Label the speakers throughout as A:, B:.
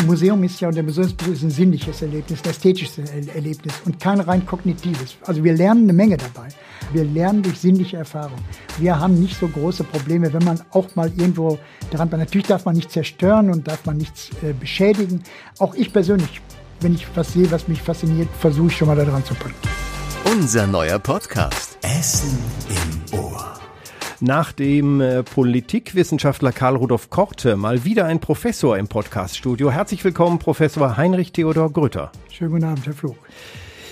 A: Ein Museum ist ja, und der Museumsbesuch ist ein sinnliches Erlebnis, ein ästhetisches Erlebnis und kein rein kognitives. Also wir lernen eine Menge dabei. Wir lernen durch sinnliche Erfahrung. Wir haben nicht so große Probleme, wenn man auch mal irgendwo daran, natürlich darf man nicht zerstören und darf man nichts äh, beschädigen. Auch ich persönlich, wenn ich was sehe, was mich fasziniert, versuche ich schon mal daran zu packen.
B: Unser neuer Podcast Essen im Ohr.
C: Nach dem äh, Politikwissenschaftler Karl Rudolf Korte mal wieder ein Professor im Podcaststudio. Herzlich willkommen, Professor Heinrich Theodor Grütter.
A: Schönen guten Abend, Herr Flug.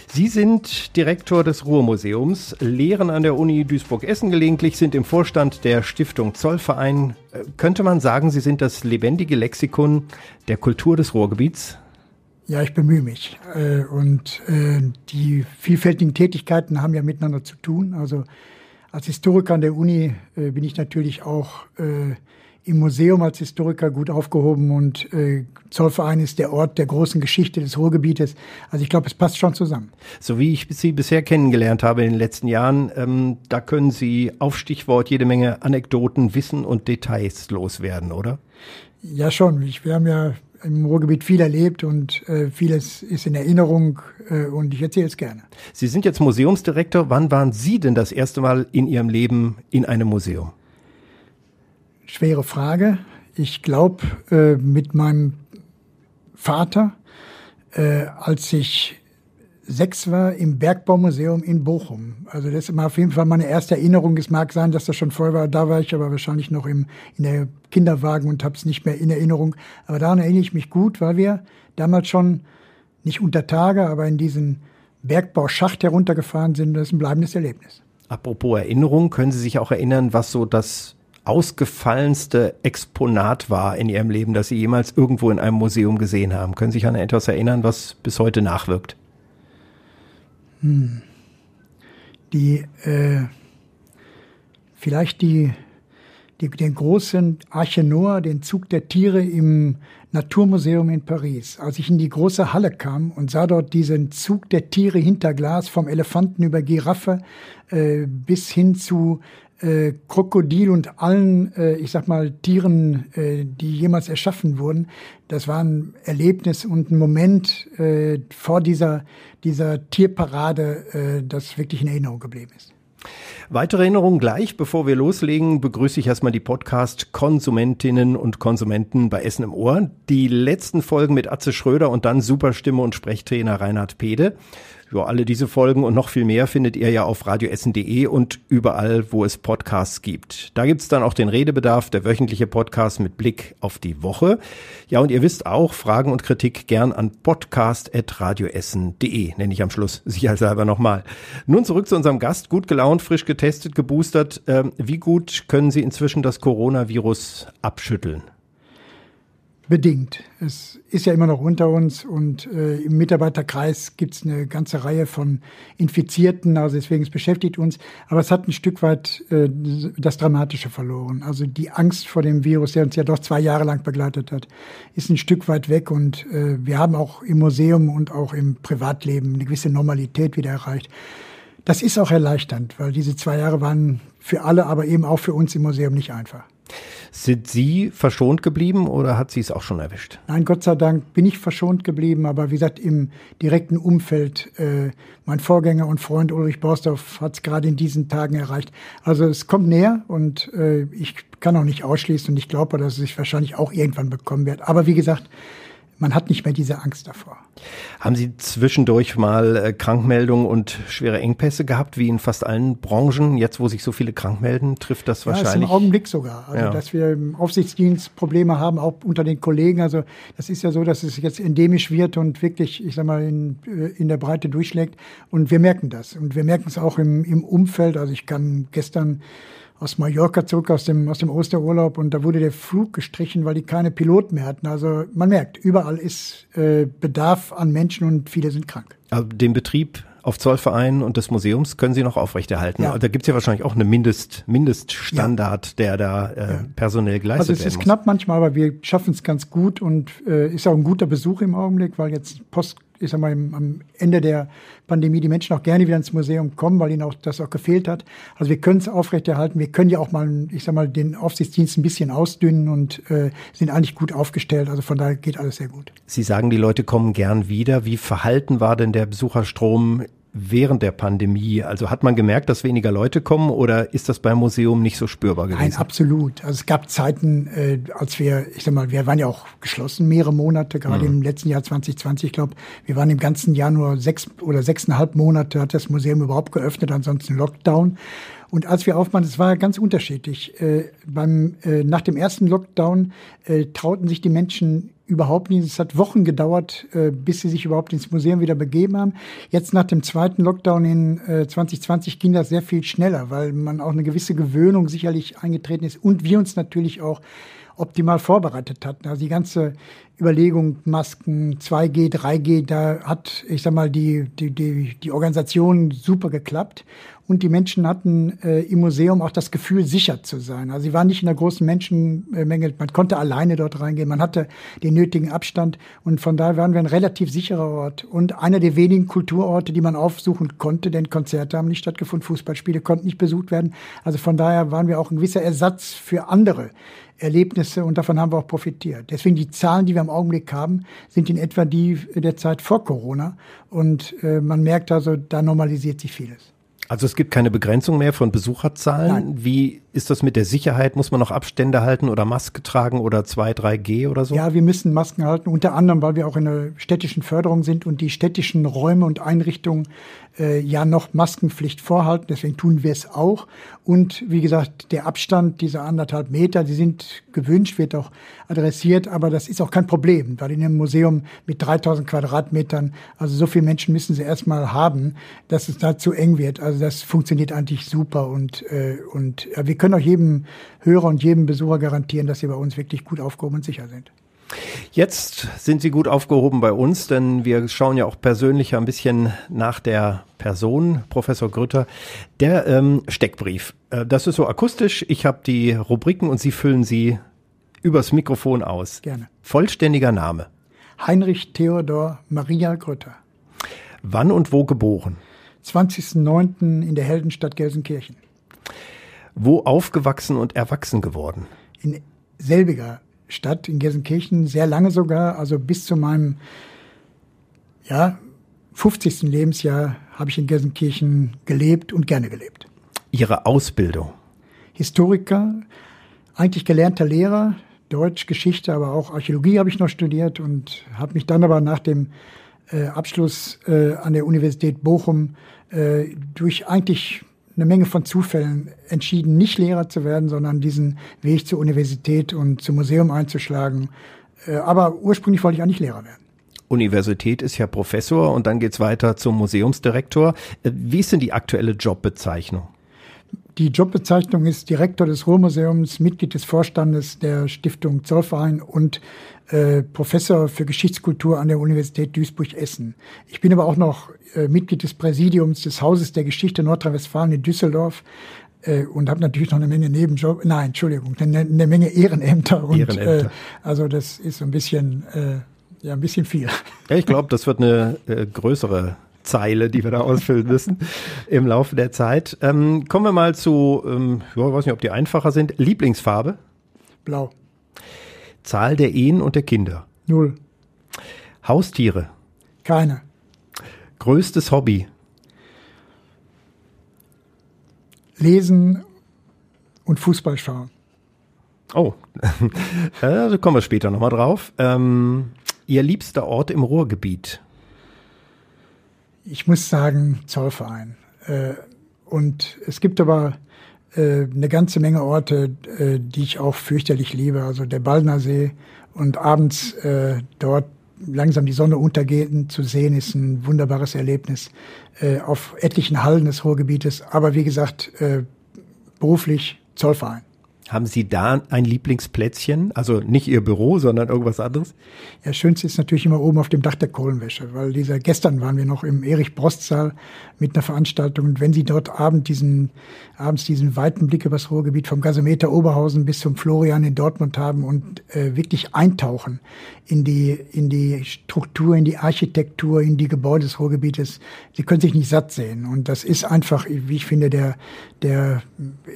C: Sie sind Direktor des Ruhrmuseums, lehren an der Uni Duisburg-Essen gelegentlich, sind im Vorstand der Stiftung Zollverein. Äh, könnte man sagen, Sie sind das lebendige Lexikon der Kultur des Ruhrgebiets?
A: Ja, ich bemühe mich. Äh, und die vielfältigen Tätigkeiten haben ja miteinander zu tun. Also als Historiker an der Uni äh, bin ich natürlich auch äh, im Museum als Historiker gut aufgehoben und äh, Zollverein ist der Ort der großen Geschichte des Ruhrgebietes. Also ich glaube, es passt schon zusammen.
C: So wie ich Sie bisher kennengelernt habe in den letzten Jahren, ähm, da können Sie auf Stichwort jede Menge Anekdoten, Wissen und Details loswerden, oder?
A: Ja, schon. Ich, wir haben ja im Ruhrgebiet viel erlebt und äh, vieles ist in Erinnerung äh, und ich erzähle es gerne.
C: Sie sind jetzt Museumsdirektor. Wann waren Sie denn das erste Mal in Ihrem Leben in einem Museum?
A: Schwere Frage. Ich glaube, äh, mit meinem Vater, äh, als ich sechs war im Bergbaumuseum in Bochum. Also das ist auf jeden Fall meine erste Erinnerung. Es mag sein, dass das schon voll war. Da war ich aber wahrscheinlich noch im, in der Kinderwagen und habe es nicht mehr in Erinnerung. Aber daran erinnere ich mich gut, weil wir damals schon nicht unter Tage, aber in diesen Bergbauschacht heruntergefahren sind. Das ist ein bleibendes Erlebnis.
C: Apropos Erinnerung, können Sie sich auch erinnern, was so das ausgefallenste Exponat war in Ihrem Leben, das Sie jemals irgendwo in einem Museum gesehen haben? Können Sie sich an etwas erinnern, was bis heute nachwirkt?
A: Hm. Die, äh, vielleicht die, die, den großen Arche Noah, den Zug der Tiere im Naturmuseum in Paris. Als ich in die große Halle kam und sah dort diesen Zug der Tiere hinter Glas vom Elefanten über Giraffe äh, bis hin zu äh, Krokodil und allen, äh, ich sag mal, Tieren, äh, die jemals erschaffen wurden. Das war ein Erlebnis und ein Moment äh, vor dieser, dieser Tierparade, äh, das wirklich in Erinnerung geblieben ist.
C: Weitere Erinnerungen gleich. Bevor wir loslegen, begrüße ich erstmal die Podcast-Konsumentinnen und Konsumenten bei Essen im Ohr. Die letzten Folgen mit Atze Schröder und dann Superstimme und Sprechtrainer Reinhard Pede. Ja, alle diese Folgen und noch viel mehr findet ihr ja auf radioessen.de und überall, wo es Podcasts gibt. Da gibt's dann auch den Redebedarf, der wöchentliche Podcast mit Blick auf die Woche. Ja, und ihr wisst auch, Fragen und Kritik gern an podcast.radioessen.de, nenne ich am Schluss sicherheitshalber nochmal. Nun zurück zu unserem Gast, gut gelaunt, frisch getestet, geboostert. Ähm, wie gut können Sie inzwischen das Coronavirus abschütteln?
A: Bedingt. Es ist ja immer noch unter uns und äh, im Mitarbeiterkreis gibt es eine ganze Reihe von Infizierten, also deswegen es beschäftigt uns. Aber es hat ein Stück weit äh, das Dramatische verloren. Also die Angst vor dem Virus, der uns ja doch zwei Jahre lang begleitet hat, ist ein Stück weit weg und äh, wir haben auch im Museum und auch im Privatleben eine gewisse Normalität wieder erreicht. Das ist auch erleichternd, weil diese zwei Jahre waren für alle, aber eben auch für uns im Museum nicht einfach.
C: Sind Sie verschont geblieben oder hat Sie es auch schon erwischt?
A: Nein, Gott sei Dank bin ich verschont geblieben, aber wie gesagt, im direkten Umfeld, äh, mein Vorgänger und Freund Ulrich Borsdorf hat es gerade in diesen Tagen erreicht. Also es kommt näher und äh, ich kann auch nicht ausschließen und ich glaube, dass es sich wahrscheinlich auch irgendwann bekommen wird. Aber wie gesagt, man hat nicht mehr diese Angst davor.
C: Haben Sie zwischendurch mal äh, Krankmeldungen und schwere Engpässe gehabt, wie in fast allen Branchen? Jetzt, wo sich so viele krank melden, trifft das wahrscheinlich? Ja, ist
A: im Augenblick sogar. Also, ja. dass wir im Aufsichtsdienst Probleme haben, auch unter den Kollegen. Also, das ist ja so, dass es jetzt endemisch wird und wirklich, ich sag mal, in, äh, in der Breite durchschlägt. Und wir merken das. Und wir merken es auch im, im Umfeld. Also, ich kann gestern aus Mallorca zurück aus dem, aus dem Osterurlaub und da wurde der Flug gestrichen, weil die keine Piloten mehr hatten. Also man merkt, überall ist äh, Bedarf an Menschen und viele sind krank.
C: Aber den Betrieb auf Zollverein und des Museums können Sie noch aufrechterhalten. Ja. Da gibt es ja wahrscheinlich auch eine Mindest, Mindeststandard, ja. der da äh, ja. personell geleistet wird.
A: Also es ist knapp manchmal, aber wir schaffen es ganz gut und äh, ist auch ein guter Besuch im Augenblick, weil jetzt Post ich sag mal, am Ende der Pandemie die Menschen auch gerne wieder ins Museum kommen, weil ihnen auch das auch gefehlt hat. Also wir können es aufrechterhalten. Wir können ja auch mal, ich sag mal, den Aufsichtsdienst ein bisschen ausdünnen und äh, sind eigentlich gut aufgestellt. Also von daher geht alles sehr gut.
C: Sie sagen, die Leute kommen gern wieder. Wie verhalten war denn der Besucherstrom während der Pandemie? Also hat man gemerkt, dass weniger Leute kommen oder ist das beim Museum nicht so spürbar gewesen?
A: Nein, absolut. Also es gab Zeiten, äh, als wir, ich sag mal, wir waren ja auch geschlossen mehrere Monate, gerade mhm. im letzten Jahr 2020, ich glaube, wir waren im ganzen Jahr nur sechs oder sechseinhalb Monate hat das Museum überhaupt geöffnet, ansonsten Lockdown. Und als wir aufmachen, es war ganz unterschiedlich. Äh, beim, äh, nach dem ersten Lockdown äh, trauten sich die Menschen überhaupt nicht. Es hat Wochen gedauert, äh, bis sie sich überhaupt ins Museum wieder begeben haben. Jetzt nach dem zweiten Lockdown in äh, 2020 ging das sehr viel schneller, weil man auch eine gewisse Gewöhnung sicherlich eingetreten ist und wir uns natürlich auch optimal vorbereitet hatten. Also die ganze Überlegung Masken 2G, 3G, da hat, ich sag mal, die, die, die, die Organisation super geklappt und die Menschen hatten äh, im Museum auch das Gefühl, sicher zu sein. Also sie waren nicht in einer großen Menschenmenge, man konnte alleine dort reingehen, man hatte den nötigen Abstand und von daher waren wir ein relativ sicherer Ort und einer der wenigen Kulturorte, die man aufsuchen konnte, denn Konzerte haben nicht stattgefunden, Fußballspiele konnten nicht besucht werden. Also von daher waren wir auch ein gewisser Ersatz für andere Erlebnisse und davon haben wir auch profitiert. Deswegen die Zahlen, die wir im Augenblick haben, sind in etwa die der Zeit vor Corona und äh, man merkt also, da normalisiert sich vieles.
C: Also es gibt keine Begrenzung mehr von Besucherzahlen. Nein. Wie ist das mit der Sicherheit? Muss man noch Abstände halten oder Maske tragen oder 2, 3G oder so?
A: Ja, wir müssen Masken halten, unter anderem, weil wir auch in der städtischen Förderung sind und die städtischen Räume und Einrichtungen äh, ja noch Maskenpflicht vorhalten. Deswegen tun wir es auch. Und wie gesagt, der Abstand dieser anderthalb Meter, die sind gewünscht, wird auch adressiert, aber das ist auch kein Problem, weil in einem Museum mit 3000 Quadratmetern, also so viele Menschen müssen sie erstmal haben, dass es da zu eng wird. Also das funktioniert eigentlich super und, äh, und ja, wir können auch jedem Hörer und jedem Besucher garantieren, dass sie bei uns wirklich gut aufgehoben und sicher sind.
C: Jetzt sind Sie gut aufgehoben bei uns, denn wir schauen ja auch persönlich ein bisschen nach der Person, Professor Grütter. Der ähm, Steckbrief, äh, das ist so akustisch. Ich habe die Rubriken und Sie füllen sie übers Mikrofon aus.
A: Gerne.
C: Vollständiger Name.
A: Heinrich Theodor Maria Grütter.
C: Wann und wo geboren?
A: 20.09. in der Heldenstadt Gelsenkirchen.
C: Wo aufgewachsen und erwachsen geworden?
A: In selbiger Stadt in Gelsenkirchen, sehr lange sogar, also bis zu meinem ja, 50. Lebensjahr habe ich in Gelsenkirchen gelebt und gerne gelebt.
C: Ihre Ausbildung?
A: Historiker, eigentlich gelernter Lehrer, Deutsch, Geschichte, aber auch Archäologie habe ich noch studiert und habe mich dann aber nach dem äh, Abschluss äh, an der Universität Bochum äh, durch eigentlich eine Menge von Zufällen entschieden, nicht Lehrer zu werden, sondern diesen Weg zur Universität und zum Museum einzuschlagen. Äh, aber ursprünglich wollte ich auch nicht Lehrer werden.
C: Universität ist ja Professor und dann geht's weiter zum Museumsdirektor. Äh, wie ist denn die aktuelle Jobbezeichnung?
A: Die Jobbezeichnung ist Direktor des Ruhrmuseums, Mitglied des Vorstandes der Stiftung Zollverein und äh, Professor für Geschichtskultur an der Universität Duisburg-Essen. Ich bin aber auch noch äh, Mitglied des Präsidiums des Hauses der Geschichte Nordrhein-Westfalen in Düsseldorf äh, und habe natürlich noch eine Menge Nebenjobs, nein, Entschuldigung, eine, eine Menge Ehrenämter. Und, Ehrenämter. Äh, also das ist so ein bisschen, äh, ja, ein bisschen viel.
C: Ja, ich glaube, das wird eine äh, größere Zeile, die wir da ausfüllen müssen im Laufe der Zeit. Ähm, kommen wir mal zu, ähm, ich weiß nicht, ob die einfacher sind. Lieblingsfarbe?
A: Blau.
C: Zahl der Ehen und der Kinder?
A: Null.
C: Haustiere?
A: Keine.
C: Größtes Hobby?
A: Lesen und Fußball schauen.
C: Oh, da kommen wir später nochmal drauf. Ähm, Ihr liebster Ort im Ruhrgebiet?
A: Ich muss sagen, Zollverein. Äh, und es gibt aber äh, eine ganze Menge Orte, äh, die ich auch fürchterlich liebe. Also der Ballner See und abends äh, dort langsam die Sonne untergehen zu sehen, ist ein wunderbares Erlebnis äh, auf etlichen Hallen des Ruhrgebietes. Aber wie gesagt, äh, beruflich Zollverein.
C: Haben Sie da ein Lieblingsplätzchen? Also nicht Ihr Büro, sondern irgendwas anderes?
A: Ja, schönste ist natürlich immer oben auf dem Dach der Kohlenwäsche, weil dieser, gestern waren wir noch im Erich-Brost-Saal mit einer Veranstaltung und wenn Sie dort abend diesen, abends diesen weiten Blick übers Ruhrgebiet vom Gasometer Oberhausen bis zum Florian in Dortmund haben und äh, wirklich eintauchen in die, in die Struktur, in die Architektur, in die Gebäude des Ruhrgebietes, Sie können sich nicht satt sehen und das ist einfach, wie ich finde, der, der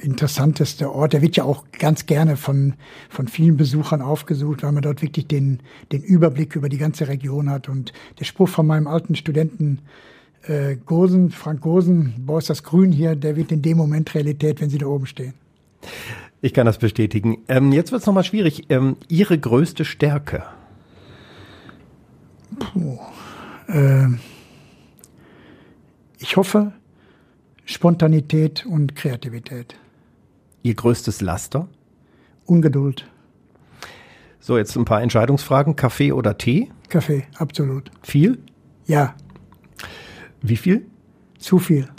A: interessanteste Ort. Der wird ja auch ganz gerne von, von vielen Besuchern aufgesucht, weil man dort wirklich den, den Überblick über die ganze Region hat. Und der Spruch von meinem alten Studenten äh, Gosen, Frank Gosen, Boah ist das Grün hier, der wird in dem Moment Realität, wenn Sie da oben stehen.
C: Ich kann das bestätigen. Ähm, jetzt wird es nochmal schwierig. Ähm, Ihre größte Stärke?
A: Puh, äh, ich hoffe, Spontanität und Kreativität.
C: Ihr größtes Laster?
A: Ungeduld.
C: So, jetzt ein paar Entscheidungsfragen. Kaffee oder Tee?
A: Kaffee, absolut.
C: Viel?
A: Ja.
C: Wie viel?
A: Zu viel.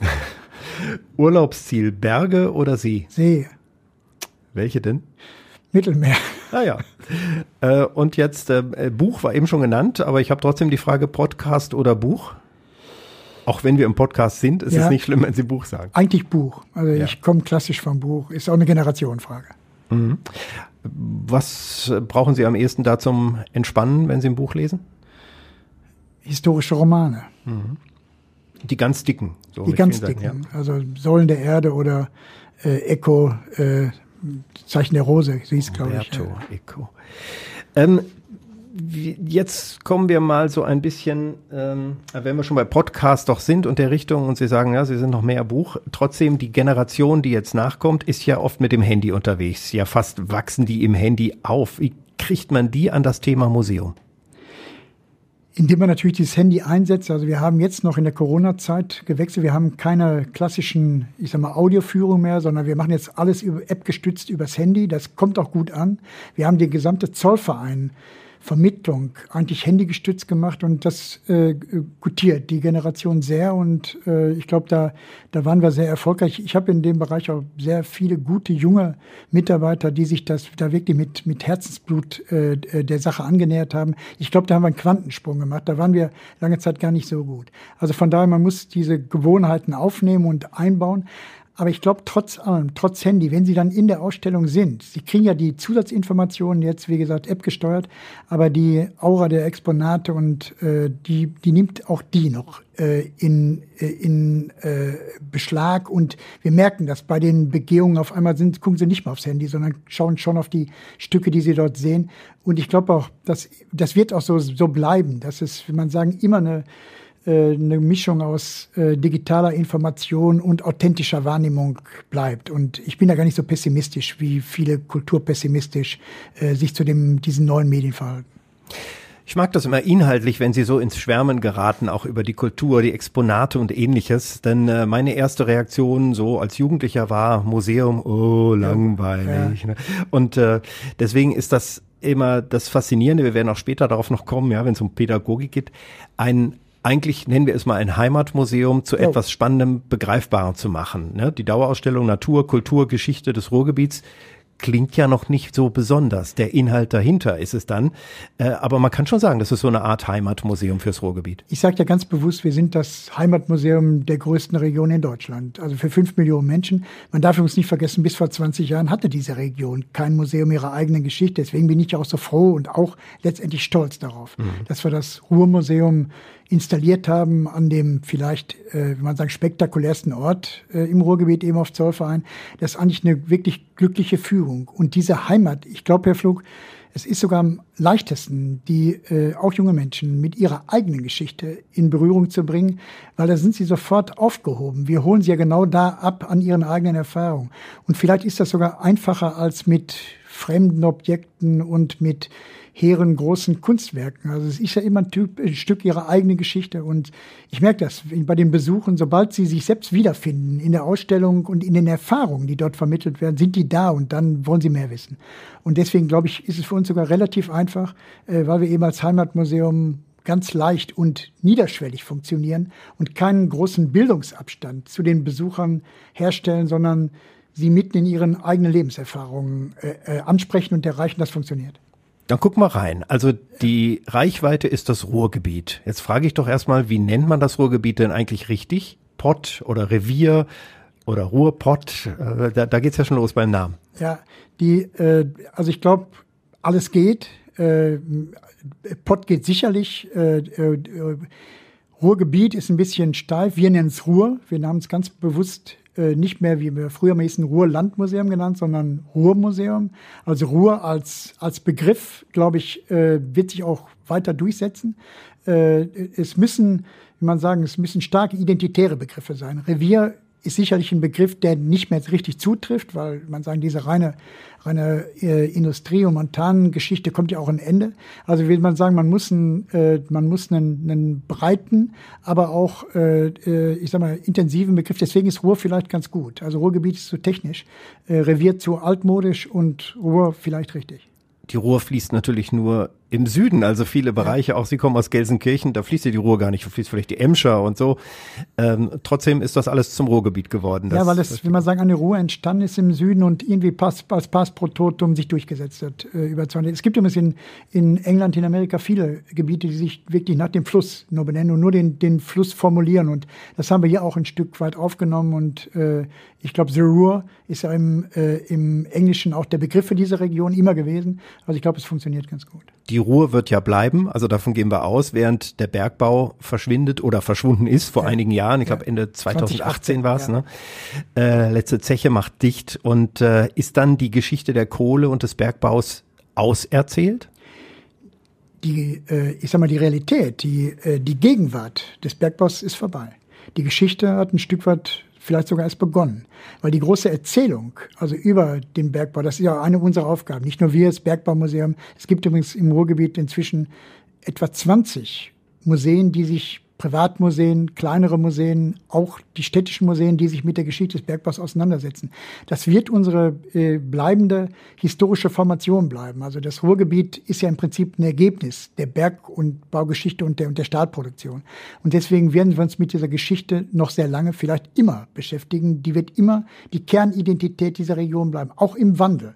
C: Urlaubsziel, Berge oder See?
A: See.
C: Welche denn?
A: Mittelmeer.
C: Ah ja. äh, und jetzt, äh, Buch war eben schon genannt, aber ich habe trotzdem die Frage, Podcast oder Buch? Auch wenn wir im Podcast sind, ist ja, es nicht schlimm, wenn Sie Buch sagen.
A: Eigentlich Buch. Also ja. ich komme klassisch vom Buch. Ist auch eine Generationenfrage.
C: Mhm. Was brauchen Sie am ehesten da zum Entspannen, wenn Sie ein Buch lesen?
A: Historische Romane.
C: Mhm. Die ganz dicken.
A: So die ganz dicken. Sagen, ja. Also Säulen der Erde oder äh, Echo, äh, Zeichen der Rose, hieß, glaube ich.
C: Echo. Ähm, jetzt kommen wir mal so ein bisschen, ähm, wenn wir schon bei Podcast doch sind und der Richtung und Sie sagen, ja, Sie sind noch mehr Buch. Trotzdem, die Generation, die jetzt nachkommt, ist ja oft mit dem Handy unterwegs. Ja, fast wachsen die im Handy auf. Wie kriegt man die an das Thema Museum?
A: Indem man natürlich dieses Handy einsetzt. Also wir haben jetzt noch in der Corona-Zeit gewechselt. Wir haben keine klassischen, ich sag mal, Audioführung mehr, sondern wir machen jetzt alles über App gestützt übers Handy. Das kommt auch gut an. Wir haben den gesamte Zollverein Vermittlung eigentlich handygestützt gemacht und das äh, gutiert die Generation sehr und äh, ich glaube, da, da waren wir sehr erfolgreich. Ich habe in dem Bereich auch sehr viele gute junge Mitarbeiter, die sich das da wirklich mit, mit Herzensblut äh, der Sache angenähert haben. Ich glaube, da haben wir einen Quantensprung gemacht. Da waren wir lange Zeit gar nicht so gut. Also von daher, man muss diese Gewohnheiten aufnehmen und einbauen. Aber ich glaube, trotz allem, trotz Handy, wenn Sie dann in der Ausstellung sind, Sie kriegen ja die Zusatzinformationen jetzt, wie gesagt, App gesteuert, aber die Aura der Exponate und äh, die, die nimmt auch die noch äh, in, äh, in äh, Beschlag und wir merken das bei den Begehungen auf einmal sind, gucken Sie nicht mehr aufs Handy, sondern schauen schon auf die Stücke, die Sie dort sehen. Und ich glaube auch, dass das wird auch so, so bleiben. Das ist, wie man sagen, immer eine eine Mischung aus äh, digitaler Information und authentischer Wahrnehmung bleibt. Und ich bin da gar nicht so pessimistisch, wie viele kulturpessimistisch äh, sich zu dem, diesen neuen Medien verhalten.
C: Ich mag das immer inhaltlich, wenn Sie so ins Schwärmen geraten, auch über die Kultur, die Exponate und ähnliches. Denn äh, meine erste Reaktion so als Jugendlicher war Museum, oh, langweilig. Ja. Ne? Und äh, deswegen ist das immer das Faszinierende, wir werden auch später darauf noch kommen, ja, wenn es um Pädagogik geht, ein eigentlich nennen wir es mal ein Heimatmuseum zu oh. etwas Spannendem, Begreifbarem zu machen. Ne? Die Dauerausstellung Natur, Kultur, Geschichte des Ruhrgebiets klingt ja noch nicht so besonders. Der Inhalt dahinter ist es dann. Äh, aber man kann schon sagen, das ist so eine Art Heimatmuseum fürs Ruhrgebiet.
A: Ich sage ja ganz bewusst, wir sind das Heimatmuseum der größten Region in Deutschland. Also für fünf Millionen Menschen. Man darf uns nicht vergessen, bis vor 20 Jahren hatte diese Region kein Museum ihrer eigenen Geschichte. Deswegen bin ich auch so froh und auch letztendlich stolz darauf, mhm. dass wir das Ruhrmuseum installiert haben an dem vielleicht, äh, wie man sagt, spektakulärsten Ort äh, im Ruhrgebiet, eben auf Zollverein. Das ist eigentlich eine wirklich glückliche Führung. Und diese Heimat, ich glaube, Herr Flug, es ist sogar am leichtesten, die äh, auch junge Menschen mit ihrer eigenen Geschichte in Berührung zu bringen, weil da sind sie sofort aufgehoben. Wir holen sie ja genau da ab an ihren eigenen Erfahrungen. Und vielleicht ist das sogar einfacher als mit fremden Objekten und mit hehren großen Kunstwerken. Also es ist ja immer ein, typ, ein Stück ihrer eigenen Geschichte. Und ich merke das bei den Besuchen, sobald sie sich selbst wiederfinden in der Ausstellung und in den Erfahrungen, die dort vermittelt werden, sind die da und dann wollen sie mehr wissen. Und deswegen, glaube ich, ist es für uns sogar relativ einfach, äh, weil wir eben als Heimatmuseum ganz leicht und niederschwellig funktionieren und keinen großen Bildungsabstand zu den Besuchern herstellen, sondern sie mitten in ihren eigenen Lebenserfahrungen äh, äh, ansprechen und erreichen, das funktioniert.
C: Dann guck mal rein. Also die Reichweite ist das Ruhrgebiet. Jetzt frage ich doch erstmal, wie nennt man das Ruhrgebiet denn eigentlich richtig? Pott oder Revier oder Ruhrpott? Äh, da, da geht's ja schon los beim Namen.
A: Ja, die, äh, also ich glaube, alles geht. Äh, Pott geht sicherlich. Äh, äh, Ruhrgebiet ist ein bisschen steif. Wir nennen es Ruhr. Wir nennen es ganz bewusst äh, nicht mehr, wie wir früher hießen, Ruhrlandmuseum genannt, sondern Ruhrmuseum. Also Ruhr als, als Begriff, glaube ich, äh, wird sich auch weiter durchsetzen. Äh, es müssen, wie man sagen, es müssen starke identitäre Begriffe sein. Revier ist sicherlich ein Begriff, der nicht mehr richtig zutrifft, weil man sagen, diese reine, reine äh, Industrie- und Montangeschichte kommt ja auch ein Ende. Also will man sagen, man muss, einen, äh, man muss einen, einen breiten, aber auch, äh, äh, ich sag mal, intensiven Begriff. Deswegen ist Ruhr vielleicht ganz gut. Also Ruhrgebiet ist zu technisch, äh, Revier zu altmodisch und Ruhr vielleicht richtig.
C: Die Ruhr fließt natürlich nur im Süden, also viele Bereiche, auch Sie kommen aus Gelsenkirchen, da fließt ja die Ruhr gar nicht, da fließt vielleicht die Emscher und so. Ähm, trotzdem ist das alles zum Ruhrgebiet geworden.
A: Ja, weil es, wie man sagen, eine Ruhr entstanden ist im Süden und irgendwie Pass, als Pass pro Totum sich durchgesetzt hat äh, über 200. Es gibt übrigens in, in England, in Amerika viele Gebiete, die sich wirklich nach dem Fluss nur benennen und nur den, den Fluss formulieren und das haben wir hier auch ein Stück weit aufgenommen und äh, ich glaube, The Ruhr ist ja im, äh, im Englischen auch der Begriff für diese Region immer gewesen. Also ich glaube, es funktioniert ganz gut.
C: Die Ruhr wird ja bleiben, also davon gehen wir aus, während der Bergbau verschwindet oder verschwunden ist vor ja. einigen Jahren. Ich glaube Ende 2018 war es. Ja. Ne? Äh, letzte Zeche macht dicht und äh, ist dann die Geschichte der Kohle und des Bergbaus auserzählt?
A: Die, äh, ich sag mal, die Realität, die, äh, die Gegenwart des Bergbaus ist vorbei. Die Geschichte hat ein Stück weit vielleicht sogar erst begonnen. Weil die große Erzählung, also über den Bergbau, das ist ja eine unserer Aufgaben. Nicht nur wir, das Bergbaumuseum. Es gibt übrigens im Ruhrgebiet inzwischen etwa 20 Museen, die sich Privatmuseen, kleinere Museen, auch die städtischen Museen, die sich mit der Geschichte des Bergbaus auseinandersetzen. Das wird unsere äh, bleibende historische Formation bleiben. Also das Ruhrgebiet ist ja im Prinzip ein Ergebnis der Berg- und Baugeschichte und der, und der Stahlproduktion. Und deswegen werden wir uns mit dieser Geschichte noch sehr lange, vielleicht immer beschäftigen. Die wird immer die Kernidentität dieser Region bleiben, auch im Wandel.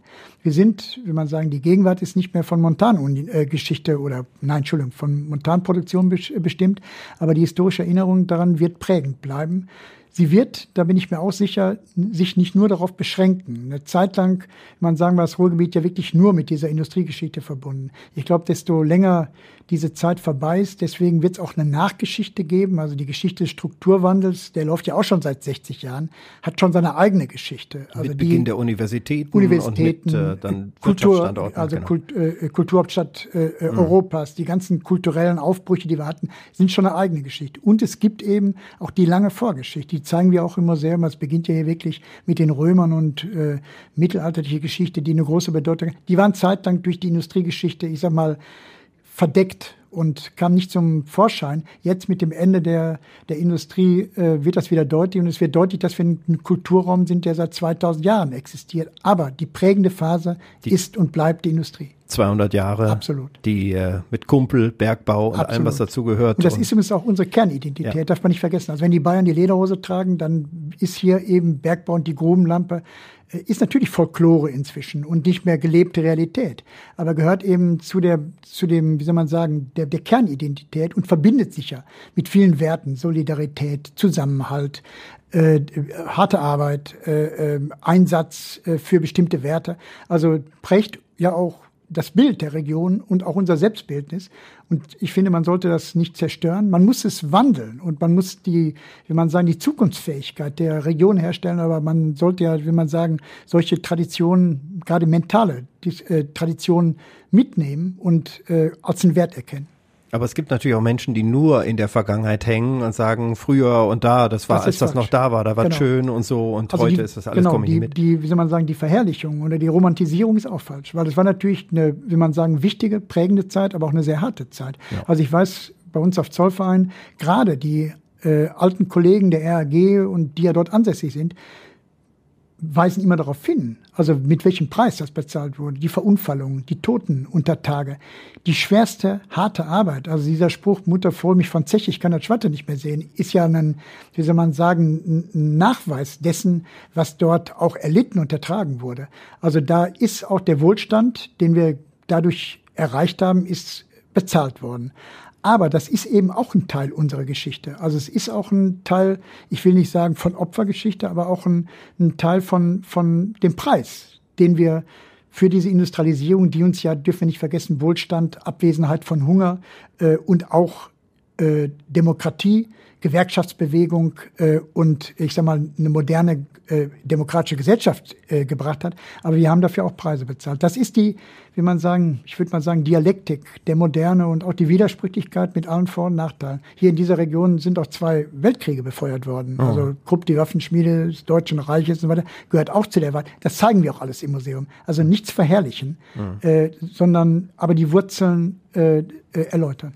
A: Wir sind, wie man sagen, die Gegenwart ist nicht mehr von Montangeschichte oder, nein, Entschuldigung, von Montanproduktion bestimmt, aber die historische Erinnerung daran wird prägend bleiben. Sie wird, da bin ich mir auch sicher, sich nicht nur darauf beschränken. Eine Zeit lang, man sagen wir, das Ruhrgebiet ja wirklich nur mit dieser Industriegeschichte verbunden. Ich glaube, desto länger diese Zeit vorbei ist, deswegen wird es auch eine Nachgeschichte geben. Also die Geschichte des Strukturwandels, der läuft ja auch schon seit 60 Jahren, hat schon seine eigene Geschichte.
C: Also mit Beginn der Universitäten,
A: Universitäten
C: und
A: mit, äh, dann Kultur, also genau. Kult, äh, Kulturhauptstadt äh, äh, mhm. Europas, die ganzen kulturellen Aufbrüche, die wir hatten, sind schon eine eigene Geschichte. Und es gibt eben auch die lange Vorgeschichte, die zeigen wir auch im Museum. Es beginnt ja hier wirklich mit den Römern und äh, mittelalterliche Geschichte, die eine große Bedeutung. Die waren zeitlang durch die Industriegeschichte, ich sag mal, verdeckt und kam nicht zum Vorschein. Jetzt mit dem Ende der, der Industrie äh, wird das wieder deutlich und es wird deutlich, dass wir ein Kulturraum sind, der seit 2000 Jahren existiert. Aber die prägende Phase die ist und bleibt die Industrie.
C: 200 Jahre.
A: Absolut.
C: Die äh, mit Kumpel, Bergbau und Absolut. allem, was dazugehört.
A: Und das und ist übrigens auch unsere Kernidentität, ja. darf man nicht vergessen. Also wenn die Bayern die Lederhose tragen, dann ist hier eben Bergbau und die Grubenlampe ist natürlich Folklore inzwischen und nicht mehr gelebte Realität, aber gehört eben zu der, zu dem, wie soll man sagen, der, der Kernidentität und verbindet sich ja mit vielen Werten, Solidarität, Zusammenhalt, äh, harte Arbeit, äh, äh, Einsatz äh, für bestimmte Werte. Also prägt ja auch das Bild der Region und auch unser Selbstbildnis. Und ich finde, man sollte das nicht zerstören. Man muss es wandeln und man muss die, wie man sagen, die Zukunftsfähigkeit der Region herstellen. Aber man sollte ja, wie man sagen, solche Traditionen, gerade mentale äh, Traditionen mitnehmen und äh, als einen Wert erkennen.
C: Aber es gibt natürlich auch Menschen, die nur in der Vergangenheit hängen und sagen, früher und da, das war, das als das noch da war, da war genau. schön und so und also heute die, ist das alles
A: genau,
C: komme
A: ich
C: die,
A: mit. Die, wie soll man sagen, die Verherrlichung oder die Romantisierung ist auch falsch, weil es war natürlich eine, wie man sagen, wichtige, prägende Zeit, aber auch eine sehr harte Zeit. Ja. Also ich weiß, bei uns auf Zollverein, gerade die äh, alten Kollegen der RAG und die ja dort ansässig sind, weisen immer darauf hin, also mit welchem Preis das bezahlt wurde, die Verunfallungen, die Toten unter Tage, die schwerste harte Arbeit. Also dieser Spruch, Mutter voll mich von Zech, ich kann das Schwatte nicht mehr sehen, ist ja ein, wie soll man sagen, ein Nachweis dessen, was dort auch erlitten und ertragen wurde. Also da ist auch der Wohlstand, den wir dadurch erreicht haben, ist bezahlt worden. Aber das ist eben auch ein Teil unserer Geschichte. Also es ist auch ein Teil, ich will nicht sagen von Opfergeschichte, aber auch ein, ein Teil von, von dem Preis, den wir für diese Industrialisierung, die uns ja, dürfen wir nicht vergessen, Wohlstand, Abwesenheit von Hunger äh, und auch äh, Demokratie Gewerkschaftsbewegung äh, und ich sag mal eine moderne äh, demokratische Gesellschaft äh, gebracht hat. Aber wir haben dafür auch Preise bezahlt. Das ist die, wie man sagen, ich würde mal sagen, Dialektik der Moderne und auch die Widersprüchlichkeit mit allen Vor- und Nachteilen. Hier in dieser Region sind auch zwei Weltkriege befeuert worden. Oh. Also Krupp, die Waffenschmiede des Deutschen Reiches und so weiter, gehört auch zu der Wahl. Das zeigen wir auch alles im Museum. Also nichts verherrlichen, oh. äh, sondern aber die Wurzeln äh, äh, erläutern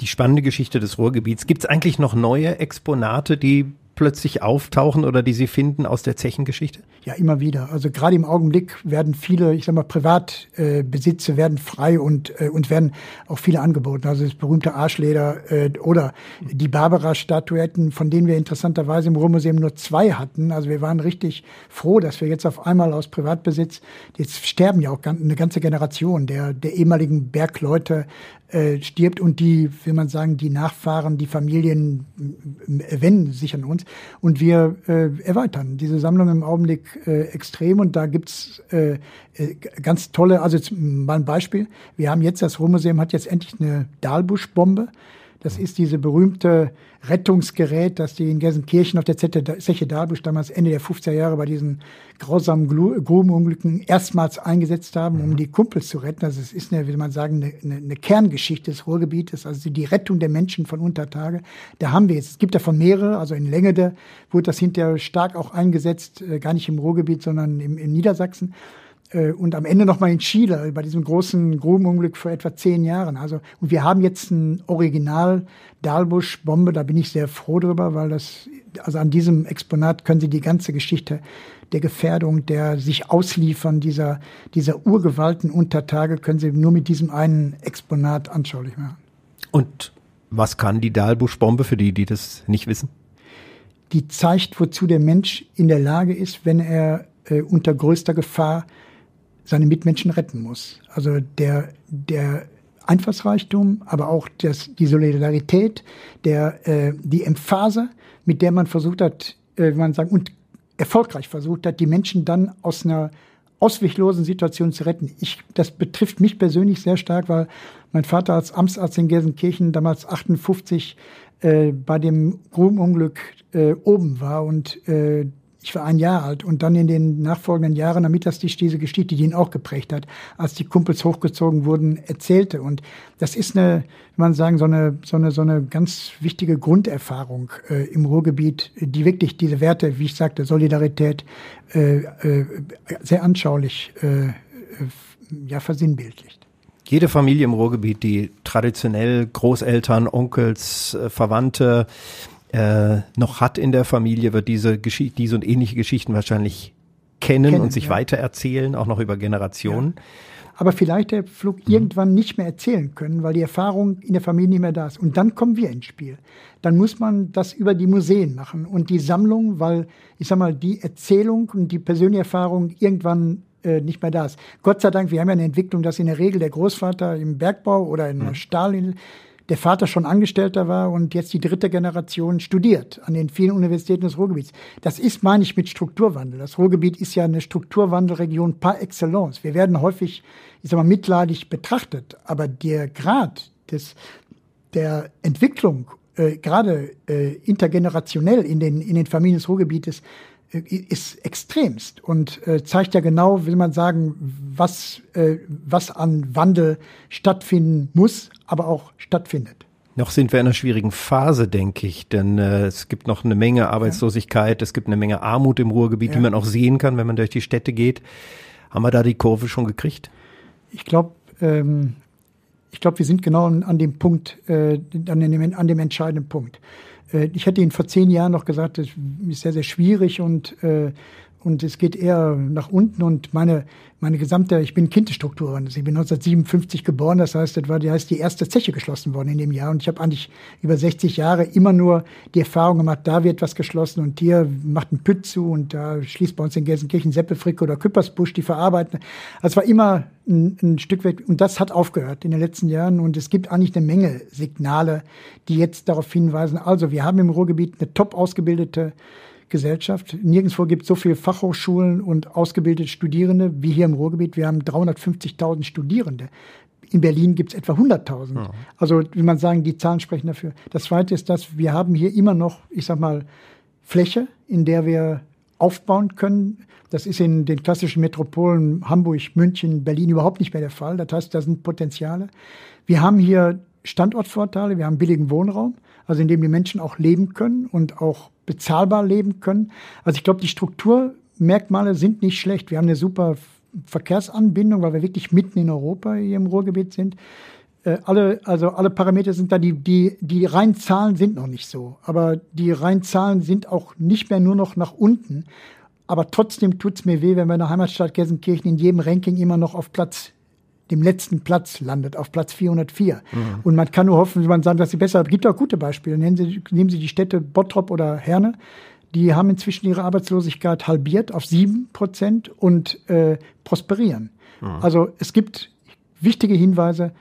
C: die spannende Geschichte des Ruhrgebiets. Gibt es eigentlich noch neue Exponate, die plötzlich auftauchen oder die Sie finden aus der Zechengeschichte?
A: Ja, immer wieder. Also gerade im Augenblick werden viele, ich sag mal, Privatbesitze äh, werden frei und äh, und werden auch viele angeboten. Also das berühmte Arschleder äh, oder die Barbara-Statuetten, von denen wir interessanterweise im Ruhrmuseum nur zwei hatten. Also wir waren richtig froh, dass wir jetzt auf einmal aus Privatbesitz, jetzt sterben ja auch eine ganze Generation der der ehemaligen Bergleute äh, stirbt und die, will man sagen, die Nachfahren, die Familien wenden sich an uns und wir äh, erweitern diese Sammlung im Augenblick äh, extrem und da gibt's äh, äh ganz tolle, also mal ein Beispiel, wir haben jetzt, das Ruhrmuseum hat jetzt endlich eine Dahlbusch-Bombe, das ist diese berühmte Rettungsgerät, das die in Gelsenkirchen auf der Zeche Dahlbusch damals Ende der 50er Jahre bei diesen grausamen Grubenunglücken erstmals eingesetzt haben, um mhm. die Kumpels zu retten. Also es ist eine, wie man sagen, eine, eine, Kerngeschichte des Ruhrgebietes, also die Rettung der Menschen von Untertage. Da haben wir jetzt, es gibt davon mehrere, also in Längede wurde das hinterher stark auch eingesetzt, äh, gar nicht im Ruhrgebiet, sondern im, in Niedersachsen und am Ende nochmal in Chile bei diesem großen Grubenunglück vor etwa zehn Jahren. Also und wir haben jetzt ein Original Dahlbusch Bombe. Da bin ich sehr froh drüber, weil das also an diesem Exponat können Sie die ganze Geschichte der Gefährdung, der sich ausliefern dieser dieser Urgewalten Untertage können Sie nur mit diesem einen Exponat anschaulich machen.
C: Und was kann die Dahlbusch Bombe für die, die das nicht wissen?
A: Die zeigt, wozu der Mensch in der Lage ist, wenn er äh, unter größter Gefahr seine Mitmenschen retten muss. Also der, der Einfallsreichtum, aber auch das, die Solidarität, der, äh, die Emphase, mit der man versucht hat, äh, wie man sagen, und erfolgreich versucht hat, die Menschen dann aus einer ausweglosen Situation zu retten. Ich, das betrifft mich persönlich sehr stark, weil mein Vater als Amtsarzt in Gelsenkirchen damals 58 äh, bei dem Grubenunglück äh, oben war und äh, ich war ein Jahr alt und dann in den nachfolgenden Jahren, das die, diese Geschichte, die ihn auch geprägt hat, als die Kumpels hochgezogen wurden, erzählte. Und das ist eine, wenn man sagen, so eine, so eine, so eine ganz wichtige Grunderfahrung äh, im Ruhrgebiet, die wirklich diese Werte, wie ich sagte, Solidarität, äh, äh, sehr anschaulich äh, äh ja, versinnbildlicht.
C: Jede Familie im Ruhrgebiet, die traditionell Großeltern, Onkels, äh, Verwandte, äh, noch hat in der Familie, wird diese, diese und ähnliche Geschichten wahrscheinlich kennen, kennen und sich ja. weitererzählen, auch noch über Generationen.
A: Ja. Aber vielleicht der Flug mhm. irgendwann nicht mehr erzählen können, weil die Erfahrung in der Familie nicht mehr da ist. Und dann kommen wir ins Spiel. Dann muss man das über die Museen machen und die Sammlung, weil ich sag mal, die Erzählung und die persönliche Erfahrung irgendwann äh, nicht mehr da ist. Gott sei Dank, wir haben ja eine Entwicklung, dass in der Regel der Großvater im Bergbau oder in der mhm. Stahl der Vater schon Angestellter war und jetzt die dritte Generation studiert an den vielen Universitäten des Ruhrgebiets. Das ist, meine ich, mit Strukturwandel. Das Ruhrgebiet ist ja eine Strukturwandelregion par excellence. Wir werden häufig, ich sag mal, mitleidig betrachtet, aber der Grad des, der Entwicklung, äh, gerade äh, intergenerationell in den, in den Familien des Ruhrgebietes, ist extremst und äh, zeigt ja genau, will man sagen, was, äh, was an Wandel stattfinden muss, aber auch stattfindet.
C: Noch sind wir in einer schwierigen Phase, denke ich, denn äh, es gibt noch eine Menge Arbeitslosigkeit, es gibt eine Menge Armut im Ruhrgebiet, ja. die man auch sehen kann, wenn man durch die Städte geht. Haben wir da die Kurve schon gekriegt?
A: Ich glaube, ähm, ich glaube, wir sind genau an dem Punkt, äh, an, dem, an dem entscheidenden Punkt. Äh, ich hätte Ihnen vor zehn Jahren noch gesagt, das ist sehr, sehr schwierig und, äh, und es geht eher nach unten und meine, meine gesamte, ich bin Kindesstruktur, also ich bin 1957 geboren, das heißt, das war die, heißt die erste Zeche geschlossen worden in dem Jahr. Und ich habe eigentlich über 60 Jahre immer nur die Erfahrung gemacht, da wird was geschlossen und hier macht ein Püt zu und da schließt bei uns in Gelsenkirchen Seppelfricke oder Küppersbusch, die verarbeiten. Also war immer ein, ein Stück weit und das hat aufgehört in den letzten Jahren. Und es gibt eigentlich eine Menge Signale, die jetzt darauf hinweisen, also wir haben im Ruhrgebiet eine top ausgebildete Gesellschaft. Nirgendwo gibt es so viele Fachhochschulen und ausgebildete Studierende wie hier im Ruhrgebiet. Wir haben 350.000 Studierende. In Berlin gibt es etwa 100.000. Ja. Also, wie man sagen, die Zahlen sprechen dafür. Das Zweite ist, dass wir haben hier immer noch, ich sag mal, Fläche, in der wir aufbauen können. Das ist in den klassischen Metropolen Hamburg, München, Berlin überhaupt nicht mehr der Fall. Das heißt, da sind Potenziale. Wir haben hier Standortvorteile, wir haben billigen Wohnraum, also in dem die Menschen auch leben können und auch bezahlbar leben können. Also ich glaube, die Strukturmerkmale sind nicht schlecht. Wir haben eine super Verkehrsanbindung, weil wir wirklich mitten in Europa hier im Ruhrgebiet sind. Äh, alle, also alle Parameter sind da, die, die, die reinen Zahlen sind noch nicht so. Aber die reinen Zahlen sind auch nicht mehr nur noch nach unten. Aber trotzdem tut's mir weh, wenn der Heimatstadt Gelsenkirchen in jedem Ranking immer noch auf Platz dem letzten Platz landet, auf Platz 404. Mhm. Und man kann nur hoffen, man sagt, dass sie besser, es gibt auch gute Beispiele. Nehmen Sie, nehmen sie die Städte Bottrop oder Herne. Die haben inzwischen ihre Arbeitslosigkeit halbiert auf sieben Prozent und äh, prosperieren. Mhm. Also es gibt wichtige Hinweise,